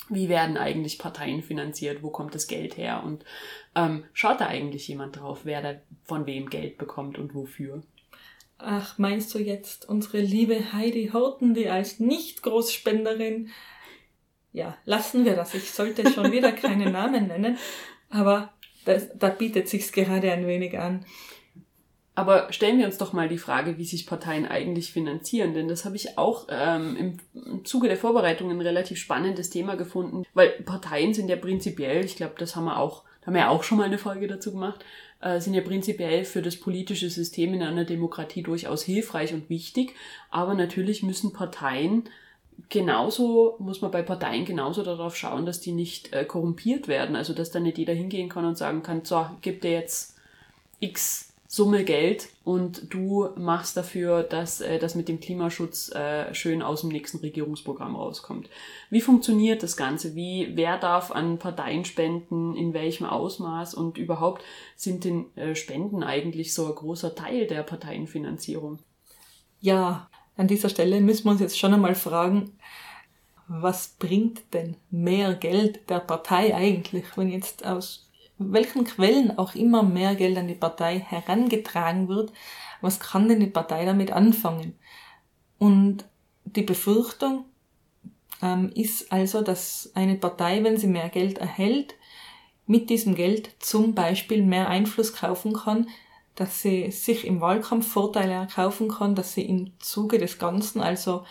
Wie werden eigentlich Parteien finanziert? Wo kommt das Geld her? Und ähm, schaut da eigentlich jemand drauf, wer da von wem Geld bekommt und wofür? Ach, meinst du jetzt unsere liebe Heidi Horten, die als Nicht-Großspenderin ja, lassen wir das. Ich sollte schon wieder <laughs> keine Namen nennen, aber das, da bietet sich's gerade ein wenig an. Aber stellen wir uns doch mal die Frage, wie sich Parteien eigentlich finanzieren, denn das habe ich auch ähm, im, Zuge der Vorbereitung ein relativ spannendes Thema gefunden, weil Parteien sind ja prinzipiell, ich glaube, das haben wir auch, haben wir ja auch schon mal eine Folge dazu gemacht, äh, sind ja prinzipiell für das politische System in einer Demokratie durchaus hilfreich und wichtig, aber natürlich müssen Parteien genauso muss man bei Parteien genauso darauf schauen, dass die nicht äh, korrumpiert werden. Also dass da nicht jeder hingehen kann und sagen kann, so, gib dir jetzt X Summe Geld und du machst dafür, dass äh, das mit dem Klimaschutz äh, schön aus dem nächsten Regierungsprogramm rauskommt. Wie funktioniert das Ganze? Wie, wer darf an Parteien spenden? In welchem Ausmaß? Und überhaupt sind denn äh, Spenden eigentlich so ein großer Teil der Parteienfinanzierung? Ja, an dieser Stelle müssen wir uns jetzt schon einmal fragen, was bringt denn mehr Geld der Partei eigentlich, wenn jetzt aus welchen Quellen auch immer mehr Geld an die Partei herangetragen wird, was kann denn die Partei damit anfangen? Und die Befürchtung ähm, ist also, dass eine Partei, wenn sie mehr Geld erhält, mit diesem Geld zum Beispiel mehr Einfluss kaufen kann, dass sie sich im Wahlkampf Vorteile erkaufen kann, dass sie im Zuge des Ganzen also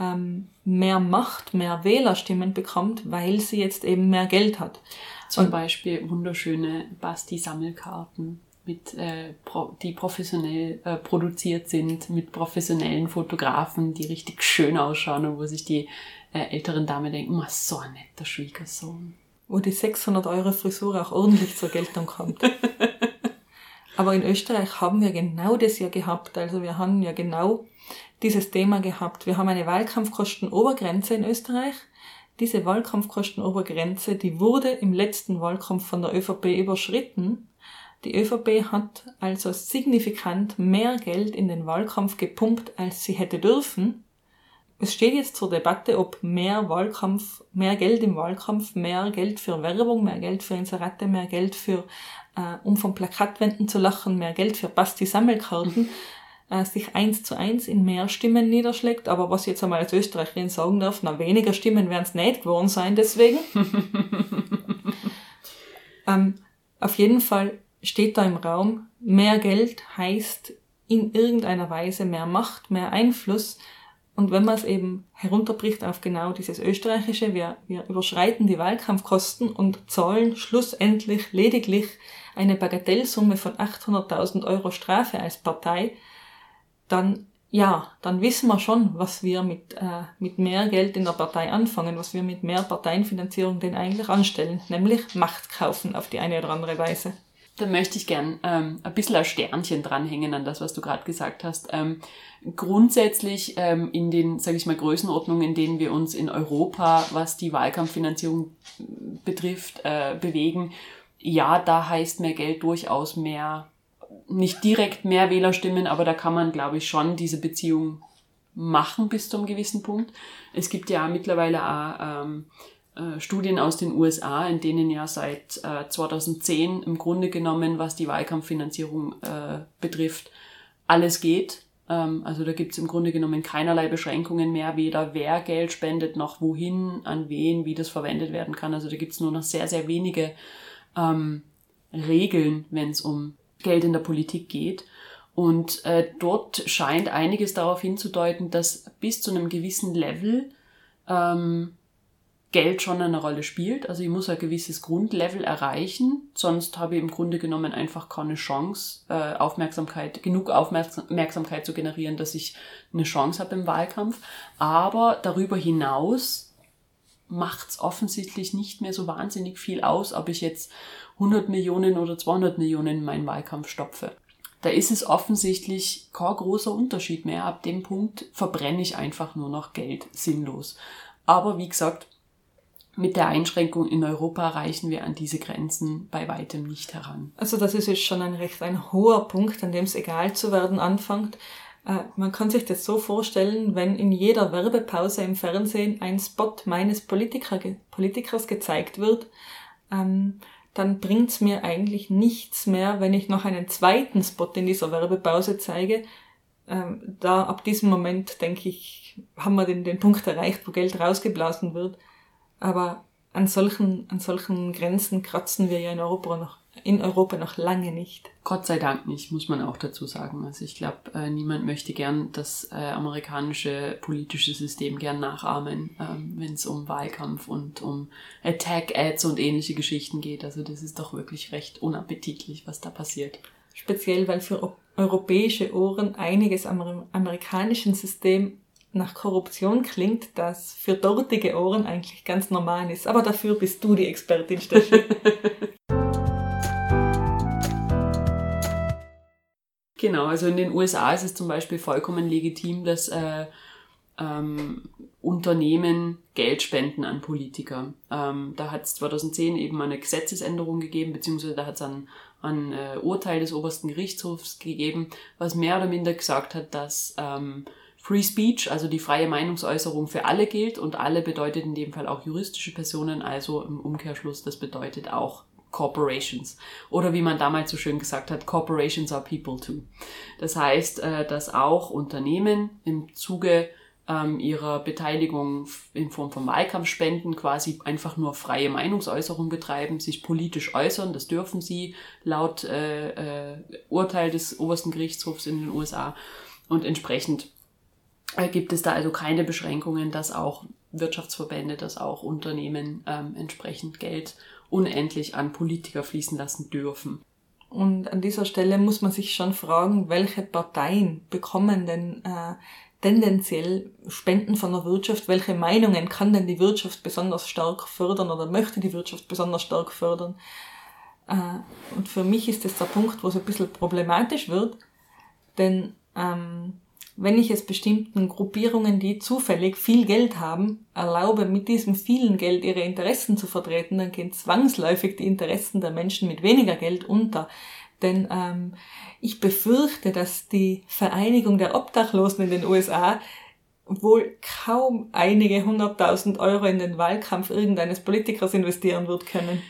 ähm, mehr Macht, mehr Wählerstimmen bekommt, weil sie jetzt eben mehr Geld hat. Zum und Beispiel wunderschöne Basti-Sammelkarten, mit, äh, pro, die professionell äh, produziert sind, mit professionellen Fotografen, die richtig schön ausschauen und wo sich die äh, älteren Damen denken, oh, so ein netter Schwiegersohn. Wo die 600 Euro Frisur auch ordentlich zur Geltung kommt. <laughs> Aber in Österreich haben wir genau das ja gehabt. Also wir haben ja genau dieses Thema gehabt. Wir haben eine Wahlkampfkostenobergrenze in Österreich. Diese Wahlkampfkostenobergrenze, die wurde im letzten Wahlkampf von der ÖVP überschritten. Die ÖVP hat also signifikant mehr Geld in den Wahlkampf gepumpt, als sie hätte dürfen. Es steht jetzt zur Debatte, ob mehr Wahlkampf, mehr Geld im Wahlkampf, mehr Geld für Werbung, mehr Geld für Inserate, mehr Geld für, äh, um vom Plakatwänden zu lachen, mehr Geld für Basti-Sammelkarten, <laughs> äh, sich eins zu eins in mehr Stimmen niederschlägt. Aber was ich jetzt einmal als Österreicherin sagen darf, na weniger Stimmen werden es nicht geworden sein deswegen. <laughs> ähm, auf jeden Fall steht da im Raum, mehr Geld heißt in irgendeiner Weise mehr Macht, mehr Einfluss. Und wenn man es eben herunterbricht auf genau dieses Österreichische, wir, wir überschreiten die Wahlkampfkosten und zahlen schlussendlich lediglich eine Bagatellsumme von 800.000 Euro Strafe als Partei, dann ja, dann wissen wir schon, was wir mit, äh, mit mehr Geld in der Partei anfangen, was wir mit mehr Parteienfinanzierung denn eigentlich anstellen, nämlich Macht kaufen auf die eine oder andere Weise. Da möchte ich gern ähm, ein bisschen ein Sternchen dranhängen an das, was du gerade gesagt hast. Ähm, grundsätzlich ähm, in den, sage ich mal, Größenordnungen, in denen wir uns in Europa, was die Wahlkampffinanzierung betrifft, äh, bewegen, ja, da heißt mehr Geld durchaus mehr nicht direkt mehr Wählerstimmen, aber da kann man, glaube ich, schon diese Beziehung machen bis zu einem gewissen Punkt. Es gibt ja mittlerweile auch ähm, äh, Studien aus den USA, in denen ja seit äh, 2010 im Grunde genommen, was die Wahlkampffinanzierung äh, betrifft, alles geht. Ähm, also da gibt's im Grunde genommen keinerlei Beschränkungen mehr, weder wer Geld spendet, noch wohin, an wen, wie das verwendet werden kann. Also da gibt's nur noch sehr, sehr wenige ähm, Regeln, wenn es um Geld in der Politik geht. Und äh, dort scheint einiges darauf hinzudeuten, dass bis zu einem gewissen Level ähm, Geld schon eine Rolle spielt. Also ich muss ein gewisses Grundlevel erreichen, sonst habe ich im Grunde genommen einfach keine Chance, äh, Aufmerksamkeit, genug Aufmerksamkeit zu generieren, dass ich eine Chance habe im Wahlkampf. Aber darüber hinaus macht es offensichtlich nicht mehr so wahnsinnig viel aus, ob ich jetzt 100 Millionen oder 200 Millionen in meinen Wahlkampf stopfe. Da ist es offensichtlich kein großer Unterschied mehr. Ab dem Punkt verbrenne ich einfach nur noch Geld sinnlos. Aber wie gesagt, mit der Einschränkung in Europa erreichen wir an diese Grenzen bei weitem nicht heran. Also das ist jetzt schon ein recht ein hoher Punkt, an dem es egal zu werden anfängt. Äh, man kann sich das so vorstellen, wenn in jeder Werbepause im Fernsehen ein Spot meines Politiker, Politikers gezeigt wird, ähm, dann bringt's mir eigentlich nichts mehr, wenn ich noch einen zweiten Spot in dieser Werbepause zeige. Ähm, da ab diesem Moment, denke ich, haben wir den, den Punkt erreicht, wo Geld rausgeblasen wird. Aber an solchen, an solchen Grenzen kratzen wir ja in Europa noch, in Europa noch lange nicht. Gott sei Dank nicht, muss man auch dazu sagen. Also ich glaube, äh, niemand möchte gern das äh, amerikanische politische System gern nachahmen, ähm, wenn es um Wahlkampf und um Attack-Ads und ähnliche Geschichten geht. Also das ist doch wirklich recht unappetitlich, was da passiert. Speziell, weil für europäische Ohren einiges am amerikanischen System nach Korruption klingt, das für dortige Ohren eigentlich ganz normal ist. Aber dafür bist du die Expertin, Steffi. <laughs> genau, also in den USA ist es zum Beispiel vollkommen legitim, dass äh, ähm, Unternehmen Geld spenden an Politiker. Ähm, da hat es 2010 eben eine Gesetzesänderung gegeben, beziehungsweise da hat es ein, ein äh, Urteil des obersten Gerichtshofs gegeben, was mehr oder minder gesagt hat, dass ähm, Free Speech, also die freie Meinungsäußerung für alle gilt und alle bedeutet in dem Fall auch juristische Personen, also im Umkehrschluss, das bedeutet auch Corporations. Oder wie man damals so schön gesagt hat, Corporations are people too. Das heißt, äh, dass auch Unternehmen im Zuge ähm, ihrer Beteiligung in Form von Wahlkampfspenden quasi einfach nur freie Meinungsäußerung betreiben, sich politisch äußern, das dürfen sie laut äh, äh, Urteil des obersten Gerichtshofs in den USA und entsprechend gibt es da also keine Beschränkungen, dass auch Wirtschaftsverbände, dass auch Unternehmen ähm, entsprechend Geld unendlich an Politiker fließen lassen dürfen. Und an dieser Stelle muss man sich schon fragen, welche Parteien bekommen denn äh, tendenziell Spenden von der Wirtschaft? Welche Meinungen kann denn die Wirtschaft besonders stark fördern oder möchte die Wirtschaft besonders stark fördern? Äh, und für mich ist das der Punkt, wo es ein bisschen problematisch wird, denn ähm, wenn ich es bestimmten Gruppierungen, die zufällig viel Geld haben, erlaube, mit diesem vielen Geld ihre Interessen zu vertreten, dann gehen zwangsläufig die Interessen der Menschen mit weniger Geld unter. Denn ähm, ich befürchte, dass die Vereinigung der Obdachlosen in den USA wohl kaum einige hunderttausend Euro in den Wahlkampf irgendeines Politikers investieren wird können.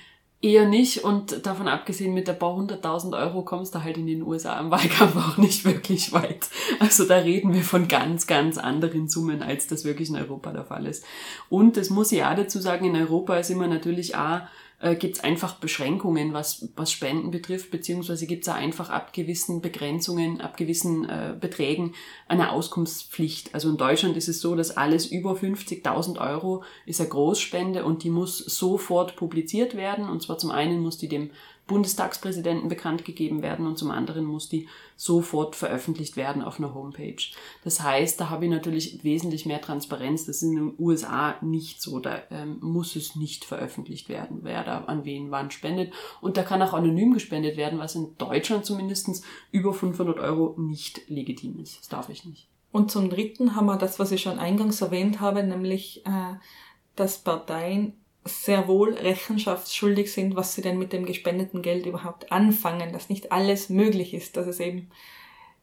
Eher nicht und davon abgesehen mit ein paar hunderttausend Euro kommst du halt in den USA im Wahlkampf <laughs> auch nicht wirklich weit. Also da reden wir von ganz, ganz anderen Summen, als das wirklich in Europa der Fall ist. Und das muss ich auch dazu sagen, in Europa ist immer natürlich auch äh, gibt es einfach Beschränkungen, was, was Spenden betrifft, beziehungsweise gibt es einfach ab gewissen Begrenzungen, ab gewissen äh, Beträgen eine Auskunftspflicht. Also in Deutschland ist es so, dass alles über 50.000 Euro ist eine Großspende und die muss sofort publiziert werden. Und zwar zum einen muss die dem Bundestagspräsidenten bekannt gegeben werden und zum anderen muss die sofort veröffentlicht werden auf einer Homepage. Das heißt, da habe ich natürlich wesentlich mehr Transparenz. Das ist in den USA nicht so. Da ähm, muss es nicht veröffentlicht werden, wer da an wen wann spendet. Und da kann auch anonym gespendet werden, was in Deutschland zumindestens über 500 Euro nicht legitim ist. Das darf ich nicht. Und zum Dritten haben wir das, was ich schon eingangs erwähnt habe, nämlich, äh, dass Parteien sehr wohl rechenschaftsschuldig sind, was sie denn mit dem gespendeten Geld überhaupt anfangen, dass nicht alles möglich ist, dass es eben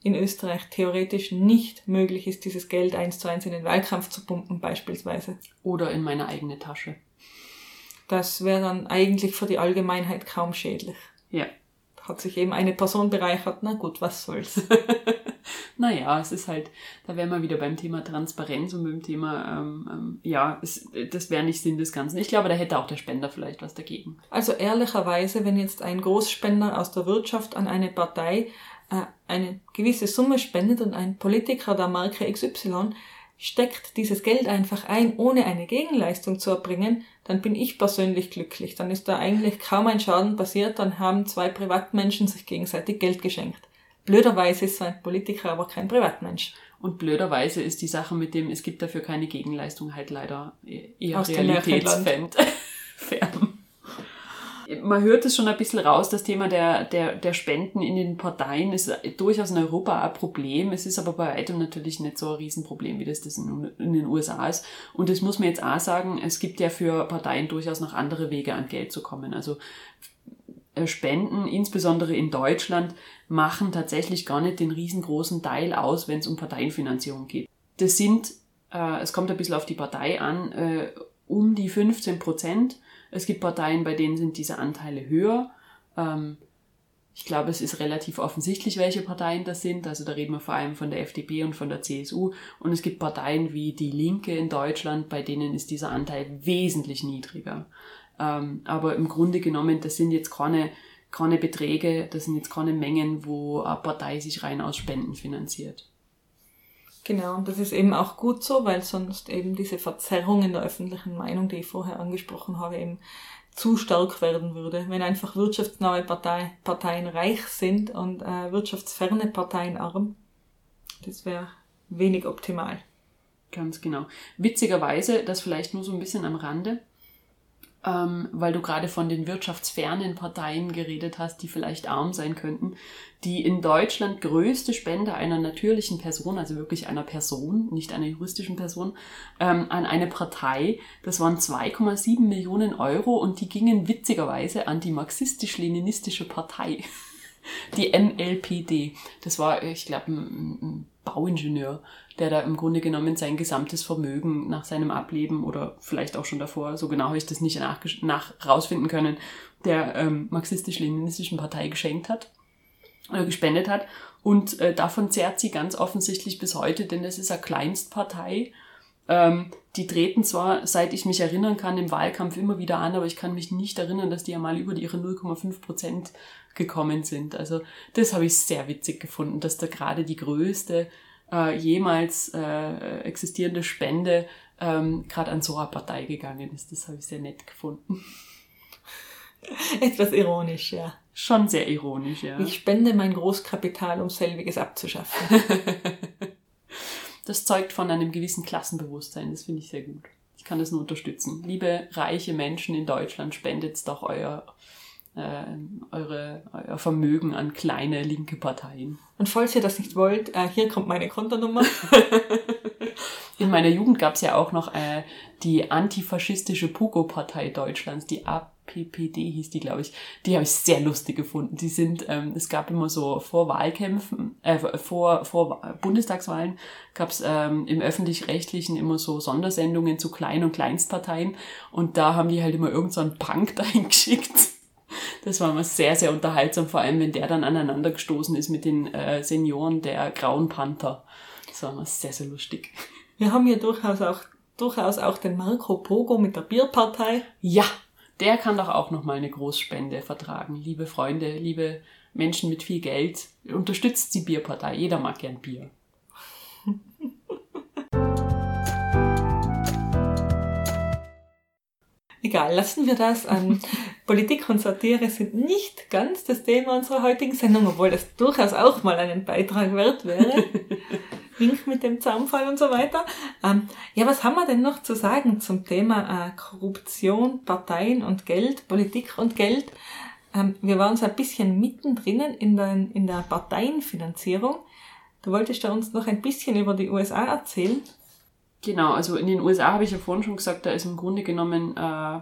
in Österreich theoretisch nicht möglich ist, dieses Geld eins zu eins in den Wahlkampf zu pumpen beispielsweise. Oder in meine eigene Tasche. das wäre dann eigentlich für die Allgemeinheit kaum schädlich. Ja. Hat sich eben eine Person bereichert, na gut, was soll's. <laughs> Naja, es ist halt, da wären wir wieder beim Thema Transparenz und beim Thema, ähm, ähm, ja, es, das wäre nicht Sinn des Ganzen. Ich glaube, da hätte auch der Spender vielleicht was dagegen. Also ehrlicherweise, wenn jetzt ein Großspender aus der Wirtschaft an eine Partei äh, eine gewisse Summe spendet und ein Politiker der Marke XY steckt dieses Geld einfach ein, ohne eine Gegenleistung zu erbringen, dann bin ich persönlich glücklich. Dann ist da eigentlich kaum ein Schaden passiert, dann haben zwei Privatmenschen sich gegenseitig Geld geschenkt. Blöderweise ist so ein Politiker aber kein Privatmensch. Und blöderweise ist die Sache mit dem, es gibt dafür keine Gegenleistung, halt leider eher Aus realitätsfern. <laughs> Man hört es schon ein bisschen raus, das Thema der, der, der Spenden in den Parteien ist durchaus in Europa ein Problem. Es ist aber bei weitem natürlich nicht so ein Riesenproblem, wie das, das in, in den USA ist. Und das muss man jetzt auch sagen, es gibt ja für Parteien durchaus noch andere Wege an Geld zu kommen. Also äh, Spenden, insbesondere in Deutschland, machen tatsächlich gar nicht den riesengroßen Teil aus, wenn es um Parteienfinanzierung geht. Das sind, äh, es kommt ein bisschen auf die Partei an, äh, um die 15 Prozent. Es gibt Parteien, bei denen sind diese Anteile höher. Ähm, ich glaube, es ist relativ offensichtlich, welche Parteien das sind. Also da reden wir vor allem von der FDP und von der CSU. Und es gibt Parteien wie die Linke in Deutschland, bei denen ist dieser Anteil wesentlich niedriger. Ähm, aber im Grunde genommen, das sind jetzt keine, keine Beträge, das sind jetzt keine Mengen, wo eine Partei sich rein aus Spenden finanziert. Genau, und das ist eben auch gut so, weil sonst eben diese Verzerrung in der öffentlichen Meinung, die ich vorher angesprochen habe, eben zu stark werden würde. Wenn einfach wirtschaftsnahe Partei, Parteien reich sind und äh, wirtschaftsferne Parteien arm, das wäre wenig optimal. Ganz genau. Witzigerweise, das vielleicht nur so ein bisschen am Rande, ähm, weil du gerade von den wirtschaftsfernen Parteien geredet hast, die vielleicht arm sein könnten. Die in Deutschland größte Spende einer natürlichen Person, also wirklich einer Person, nicht einer juristischen Person, ähm, an eine Partei, das waren 2,7 Millionen Euro und die gingen witzigerweise an die marxistisch-leninistische Partei. <laughs> Die MLPD. Das war, ich glaube, ein, Bauingenieur, der da im Grunde genommen sein gesamtes Vermögen nach seinem Ableben oder vielleicht auch schon davor, so genau habe ich das nicht nach, nach rausfinden können, der ähm, marxistisch-leninistischen Partei geschenkt hat oder gespendet hat. Und äh, davon zehrt sie ganz offensichtlich bis heute, denn es ist eine Kleinstpartei. Ähm, die treten zwar, seit ich mich erinnern kann, im Wahlkampf immer wieder an, aber ich kann mich nicht erinnern, dass die ja mal über ihre 0,5 Prozent gekommen sind. Also das habe ich sehr witzig gefunden, dass da gerade die größte äh, jemals äh, existierende Spende ähm, gerade an so eine Partei gegangen ist. Das habe ich sehr nett gefunden. <laughs> Etwas ironisch, ja. Schon sehr ironisch, ja. Ich spende mein Großkapital, um selbiges abzuschaffen. <laughs> das zeugt von einem gewissen Klassenbewusstsein, das finde ich sehr gut. Ich kann das nur unterstützen. Liebe reiche Menschen in Deutschland, spendet doch euer äh, eure, euer Vermögen an kleine linke Parteien. Und falls ihr das nicht wollt, äh, hier kommt meine Kontonummer. <laughs> In meiner Jugend gab es ja auch noch äh, die antifaschistische Pugo-Partei Deutschlands, die APPD hieß die, glaube ich. Die habe ich sehr lustig gefunden. Die sind, ähm, es gab immer so vor Wahlkämpfen, äh, vor, vor Bundestagswahlen gab es ähm, im öffentlich-rechtlichen immer so Sondersendungen zu Klein- und Kleinstparteien und da haben die halt immer irgendeinen so Punk <laughs> dahin geschickt das war immer sehr, sehr unterhaltsam, vor allem wenn der dann aneinander gestoßen ist mit den äh, Senioren der Grauen Panther. Das war immer sehr, sehr lustig. Wir haben hier durchaus auch, durchaus auch den Marco Pogo mit der Bierpartei. Ja, der kann doch auch nochmal eine Großspende vertragen. Liebe Freunde, liebe Menschen mit viel Geld, unterstützt die Bierpartei. Jeder mag gern Bier. <laughs> Egal, lassen wir das. Ähm, <laughs> Politik und Satire sind nicht ganz das Thema unserer heutigen Sendung, obwohl das durchaus auch mal einen Beitrag wert wäre. <laughs> Wink mit dem Zaunfall und so weiter. Ähm, ja, was haben wir denn noch zu sagen zum Thema äh, Korruption, Parteien und Geld, Politik und Geld? Ähm, wir waren so ein bisschen mittendrin in der, in der Parteienfinanzierung. Du wolltest da uns noch ein bisschen über die USA erzählen. Genau, also in den USA habe ich ja vorhin schon gesagt, da ist im Grunde genommen äh,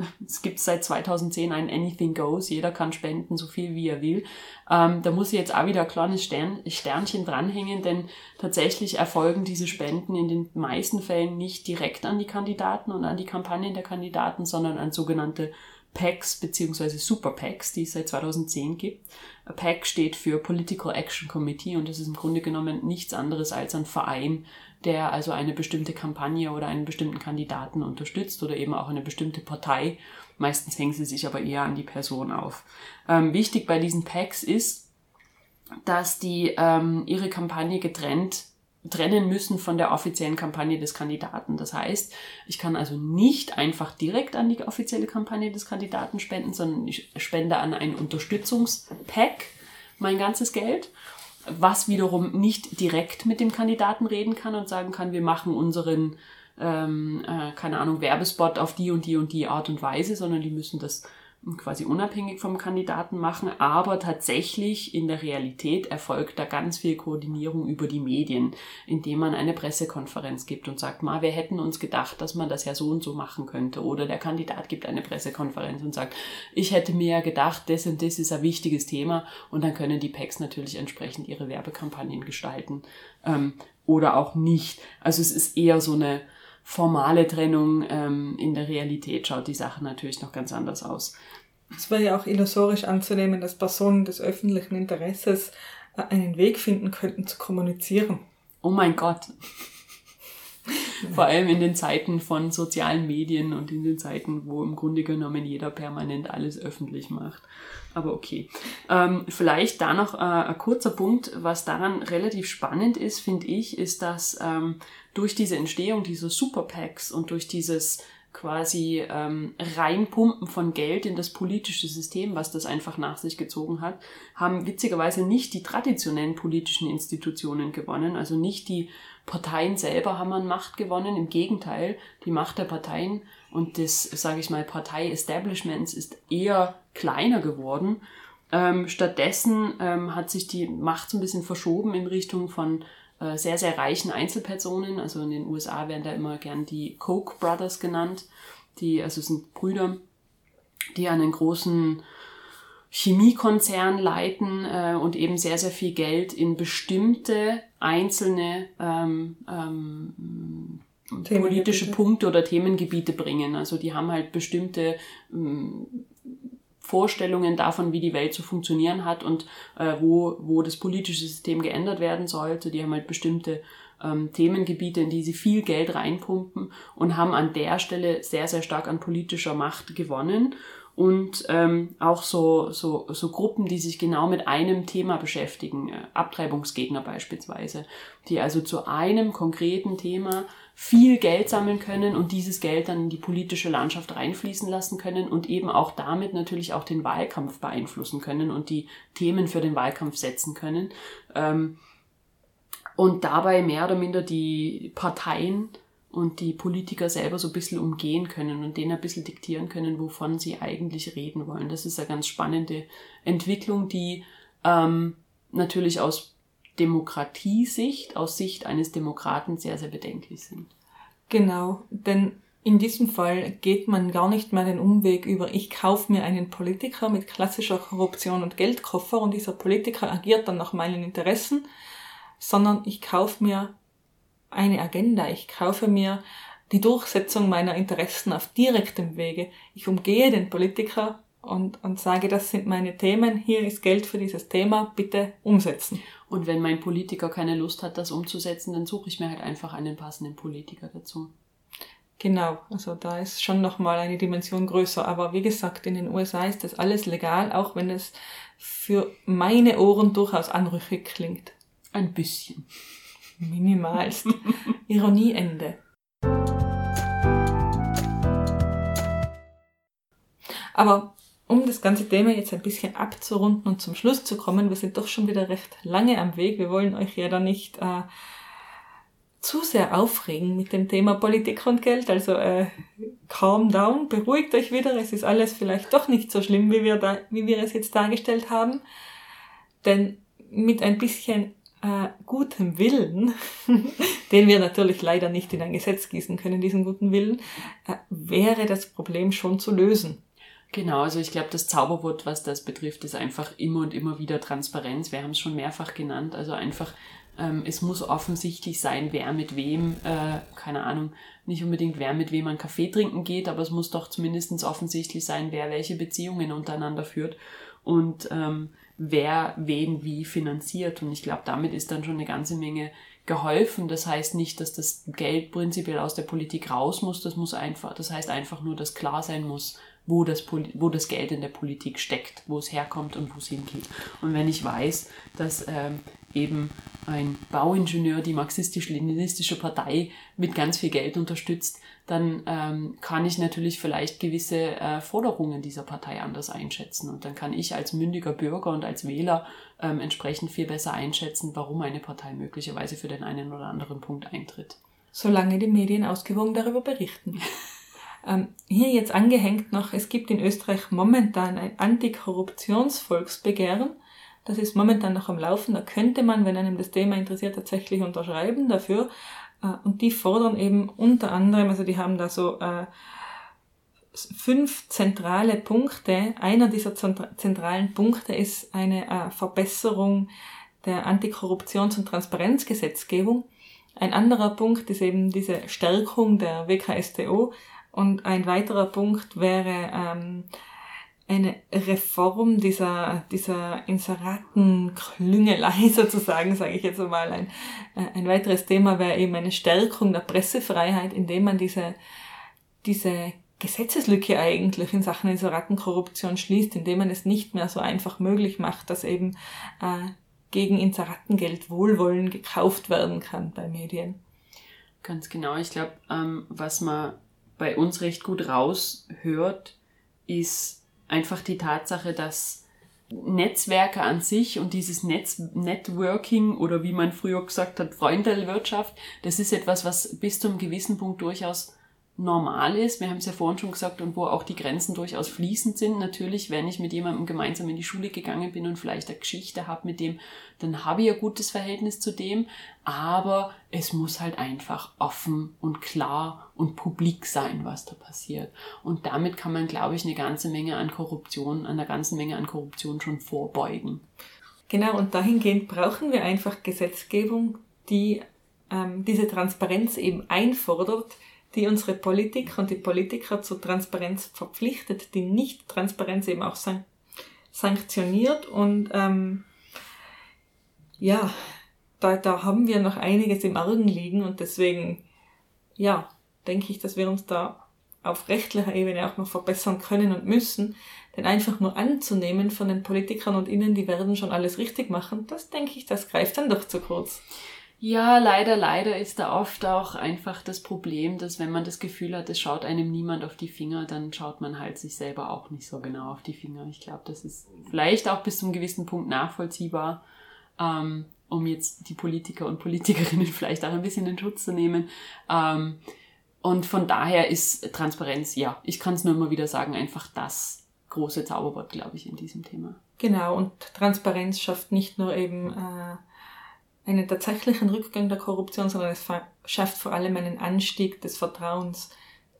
<laughs> es gibt seit 2010 ein Anything Goes, jeder kann spenden, so viel wie er will. Ähm, da muss ich jetzt auch wieder ein kleines Stern, Sternchen dranhängen, denn tatsächlich erfolgen diese Spenden in den meisten Fällen nicht direkt an die Kandidaten und an die Kampagnen der Kandidaten, sondern an sogenannte PACs beziehungsweise Super PACs, die es seit 2010 gibt. A PAC steht für Political Action Committee und das ist im Grunde genommen nichts anderes als ein Verein, der also eine bestimmte Kampagne oder einen bestimmten Kandidaten unterstützt oder eben auch eine bestimmte Partei. Meistens hängen sie sich aber eher an die Person auf. Ähm, wichtig bei diesen PACs ist, dass die ähm, ihre Kampagne getrennt trennen müssen von der offiziellen Kampagne des Kandidaten. Das heißt, ich kann also nicht einfach direkt an die offizielle Kampagne des Kandidaten spenden, sondern ich spende an ein Unterstützungspack mein ganzes Geld, was wiederum nicht direkt mit dem Kandidaten reden kann und sagen kann, wir machen unseren, ähm, äh, keine Ahnung, Werbespot auf die und die und die Art und Weise, sondern die müssen das quasi unabhängig vom Kandidaten machen, aber tatsächlich in der Realität erfolgt da ganz viel Koordinierung über die Medien, indem man eine Pressekonferenz gibt und sagt, mal, wir hätten uns gedacht, dass man das ja so und so machen könnte. Oder der Kandidat gibt eine Pressekonferenz und sagt, ich hätte mir ja gedacht, das und das ist ein wichtiges Thema und dann können die PACs natürlich entsprechend ihre Werbekampagnen gestalten ähm, oder auch nicht. Also es ist eher so eine formale Trennung. Ähm, in der Realität schaut die Sache natürlich noch ganz anders aus. Es wäre ja auch illusorisch anzunehmen, dass Personen des öffentlichen Interesses äh, einen Weg finden könnten zu kommunizieren. Oh mein Gott. <laughs> Vor allem in den Zeiten von sozialen Medien und in den Zeiten, wo im Grunde genommen jeder permanent alles öffentlich macht. Aber okay. Ähm, vielleicht da noch äh, ein kurzer Punkt, was daran relativ spannend ist, finde ich, ist, dass ähm, durch diese Entstehung dieser Superpacks und durch dieses quasi ähm, Reinpumpen von Geld in das politische System, was das einfach nach sich gezogen hat, haben witzigerweise nicht die traditionellen politischen Institutionen gewonnen, also nicht die Parteien selber haben an Macht gewonnen, im Gegenteil, die Macht der Parteien und des, sage ich mal, Partei-Establishments ist eher kleiner geworden. Ähm, stattdessen ähm, hat sich die Macht so ein bisschen verschoben in Richtung von äh, sehr, sehr reichen Einzelpersonen. Also in den USA werden da immer gern die Koch Brothers genannt. Die, also sind Brüder, die einen großen Chemiekonzern leiten äh, und eben sehr, sehr viel Geld in bestimmte einzelne ähm, ähm, politische Punkte oder Themengebiete bringen. Also die haben halt bestimmte ähm, Vorstellungen davon, wie die Welt zu funktionieren hat und äh, wo, wo das politische System geändert werden sollte. Die haben halt bestimmte ähm, Themengebiete, in die sie viel Geld reinpumpen und haben an der Stelle sehr, sehr stark an politischer Macht gewonnen. Und ähm, auch so, so, so Gruppen, die sich genau mit einem Thema beschäftigen, äh, Abtreibungsgegner beispielsweise, die also zu einem konkreten Thema viel Geld sammeln können und dieses Geld dann in die politische Landschaft reinfließen lassen können und eben auch damit natürlich auch den Wahlkampf beeinflussen können und die Themen für den Wahlkampf setzen können. Ähm, und dabei mehr oder minder die Parteien und die Politiker selber so ein bisschen umgehen können und denen ein bisschen diktieren können, wovon sie eigentlich reden wollen. Das ist eine ganz spannende Entwicklung, die ähm, natürlich aus Demokratiesicht, aus Sicht eines Demokraten sehr, sehr bedenklich sind. Genau, denn in diesem Fall geht man gar nicht mehr den Umweg über, ich kaufe mir einen Politiker mit klassischer Korruption und Geldkoffer und dieser Politiker agiert dann nach meinen Interessen, sondern ich kaufe mir eine Agenda, ich kaufe mir die Durchsetzung meiner Interessen auf direktem Wege. Ich umgehe den Politiker und, und sage, das sind meine Themen, hier ist Geld für dieses Thema, bitte umsetzen. Und wenn mein Politiker keine Lust hat, das umzusetzen, dann suche ich mir halt einfach einen passenden Politiker dazu. Genau, also da ist schon nochmal eine Dimension größer. Aber wie gesagt, in den USA ist das alles legal, auch wenn es für meine Ohren durchaus anrüchig klingt. Ein bisschen. Minimalst. <laughs> Ironieende. Aber um das ganze Thema jetzt ein bisschen abzurunden und zum Schluss zu kommen, wir sind doch schon wieder recht lange am Weg. Wir wollen euch ja da nicht äh, zu sehr aufregen mit dem Thema Politik und Geld. Also äh, calm down, beruhigt euch wieder. Es ist alles vielleicht doch nicht so schlimm, wie wir, da, wie wir es jetzt dargestellt haben. Denn mit ein bisschen äh, gutem Willen, <laughs> den wir natürlich leider nicht in ein Gesetz gießen können, diesen guten Willen, äh, wäre das Problem schon zu lösen. Genau, also ich glaube, das Zauberwort, was das betrifft, ist einfach immer und immer wieder Transparenz. Wir haben es schon mehrfach genannt. Also einfach, ähm, es muss offensichtlich sein, wer mit wem, äh, keine Ahnung, nicht unbedingt wer mit wem ein Kaffee trinken geht, aber es muss doch zumindest offensichtlich sein, wer welche Beziehungen untereinander führt und ähm, wer wen wie finanziert. Und ich glaube, damit ist dann schon eine ganze Menge geholfen. Das heißt nicht, dass das Geld prinzipiell aus der Politik raus muss. Das muss einfach, das heißt einfach nur, dass klar sein muss, wo das, wo das Geld in der Politik steckt, wo es herkommt und wo es hingeht. Und wenn ich weiß, dass ähm, eben ein Bauingenieur die marxistisch-leninistische Partei mit ganz viel Geld unterstützt, dann ähm, kann ich natürlich vielleicht gewisse äh, Forderungen dieser Partei anders einschätzen. Und dann kann ich als mündiger Bürger und als Wähler ähm, entsprechend viel besser einschätzen, warum eine Partei möglicherweise für den einen oder anderen Punkt eintritt. Solange die Medien ausgewogen darüber berichten. <laughs> ähm, hier jetzt angehängt noch, es gibt in Österreich momentan ein Antikorruptionsvolksbegehren. Das ist momentan noch am Laufen. Da könnte man, wenn einem das Thema interessiert, tatsächlich unterschreiben dafür. Äh, und die fordern eben unter anderem, also die haben da so äh, fünf zentrale Punkte. Einer dieser zentralen Punkte ist eine äh, Verbesserung der Antikorruptions- und Transparenzgesetzgebung. Ein anderer Punkt ist eben diese Stärkung der WKStO und ein weiterer Punkt wäre ähm, eine Reform dieser, dieser Inseratenklüngelei <laughs> sozusagen, sage ich jetzt mal. Ein, äh, ein weiteres Thema wäre eben eine Stärkung der Pressefreiheit, indem man diese, diese Gesetzeslücke eigentlich in Sachen Inseratenkorruption schließt, indem man es nicht mehr so einfach möglich macht, dass eben äh, gegen Inseratengeld Wohlwollen gekauft werden kann bei Medien. Ganz genau. Ich glaube, ähm, was man bei uns recht gut raushört, ist einfach die Tatsache, dass Netzwerke an sich und dieses Netz Networking oder wie man früher gesagt hat, Freundelwirtschaft, das ist etwas, was bis zu einem gewissen Punkt durchaus normal ist. Wir haben es ja vorhin schon gesagt und wo auch die Grenzen durchaus fließend sind. Natürlich, wenn ich mit jemandem gemeinsam in die Schule gegangen bin und vielleicht eine Geschichte habe mit dem, dann habe ich ein gutes Verhältnis zu dem. Aber es muss halt einfach offen und klar und publik sein, was da passiert. Und damit kann man, glaube ich, eine ganze Menge an Korruption, an einer ganzen Menge an Korruption schon vorbeugen. Genau, und dahingehend brauchen wir einfach Gesetzgebung, die ähm, diese Transparenz eben einfordert, die unsere Politik und die Politiker zur Transparenz verpflichtet, die Nicht-Transparenz eben auch san sanktioniert und ähm, ja, da, da haben wir noch einiges im Argen liegen und deswegen, ja, denke ich, dass wir uns da auf rechtlicher Ebene auch noch verbessern können und müssen. Denn einfach nur anzunehmen von den Politikern und ihnen, die werden schon alles richtig machen, das denke ich, das greift dann doch zu kurz. Ja, leider, leider ist da oft auch einfach das Problem, dass wenn man das Gefühl hat, es schaut einem niemand auf die Finger, dann schaut man halt sich selber auch nicht so genau auf die Finger. Ich glaube, das ist vielleicht auch bis zu einem gewissen Punkt nachvollziehbar, ähm, um jetzt die Politiker und Politikerinnen <laughs> vielleicht auch ein bisschen in Schutz zu nehmen. Ähm, und von daher ist Transparenz, ja, ich kann es nur immer wieder sagen, einfach das große Zauberwort, glaube ich, in diesem Thema. Genau, und Transparenz schafft nicht nur eben äh, einen tatsächlichen Rückgang der Korruption, sondern es schafft vor allem einen Anstieg des Vertrauens.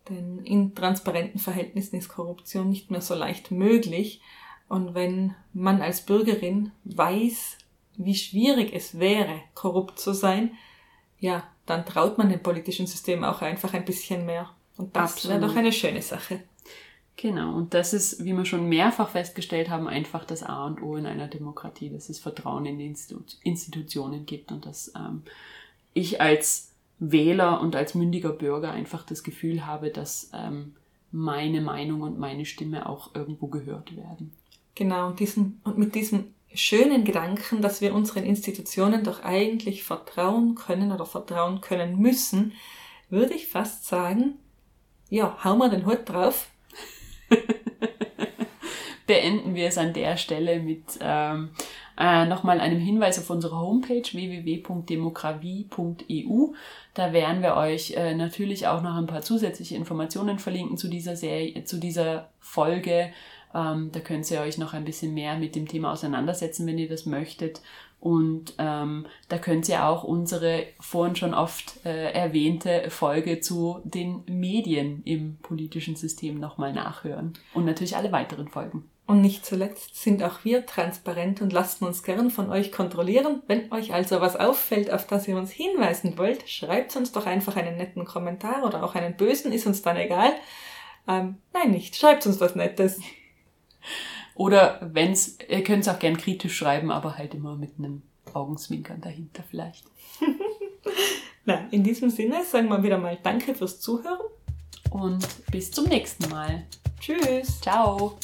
Denn in transparenten Verhältnissen ist Korruption nicht mehr so leicht möglich. Und wenn man als Bürgerin weiß, wie schwierig es wäre, korrupt zu sein, ja, dann traut man dem politischen System auch einfach ein bisschen mehr. Und das wäre doch eine schöne Sache. Genau, und das ist, wie wir schon mehrfach festgestellt haben, einfach das A und O in einer Demokratie, dass es Vertrauen in die Institu Institutionen gibt und dass ähm, ich als Wähler und als mündiger Bürger einfach das Gefühl habe, dass ähm, meine Meinung und meine Stimme auch irgendwo gehört werden. Genau, und, diesen, und mit diesem schönen Gedanken, dass wir unseren Institutionen doch eigentlich vertrauen können oder vertrauen können müssen, würde ich fast sagen, ja, hauen wir den Hut drauf <laughs> beenden wir es an der Stelle mit ähm, äh, nochmal einem Hinweis auf unsere Homepage www.demografie.eu. Da werden wir euch äh, natürlich auch noch ein paar zusätzliche Informationen verlinken zu dieser Serie, zu dieser Folge. Ähm, da könnt ihr euch noch ein bisschen mehr mit dem Thema auseinandersetzen, wenn ihr das möchtet. Und ähm, da könnt ihr auch unsere vorhin schon oft äh, erwähnte Folge zu den Medien im politischen System nochmal nachhören. Und natürlich alle weiteren Folgen. Und nicht zuletzt sind auch wir transparent und lassen uns gern von euch kontrollieren. Wenn euch also was auffällt, auf das ihr uns hinweisen wollt, schreibt uns doch einfach einen netten Kommentar oder auch einen bösen, ist uns dann egal. Ähm, nein, nicht. Schreibt uns was Nettes. Oder wenn's, ihr könnt es auch gern kritisch schreiben, aber halt immer mit einem Augenzwinkern dahinter vielleicht. <laughs> Na, in diesem Sinne sagen wir wieder mal Danke fürs Zuhören. Und bis zum nächsten Mal. Tschüss. Ciao.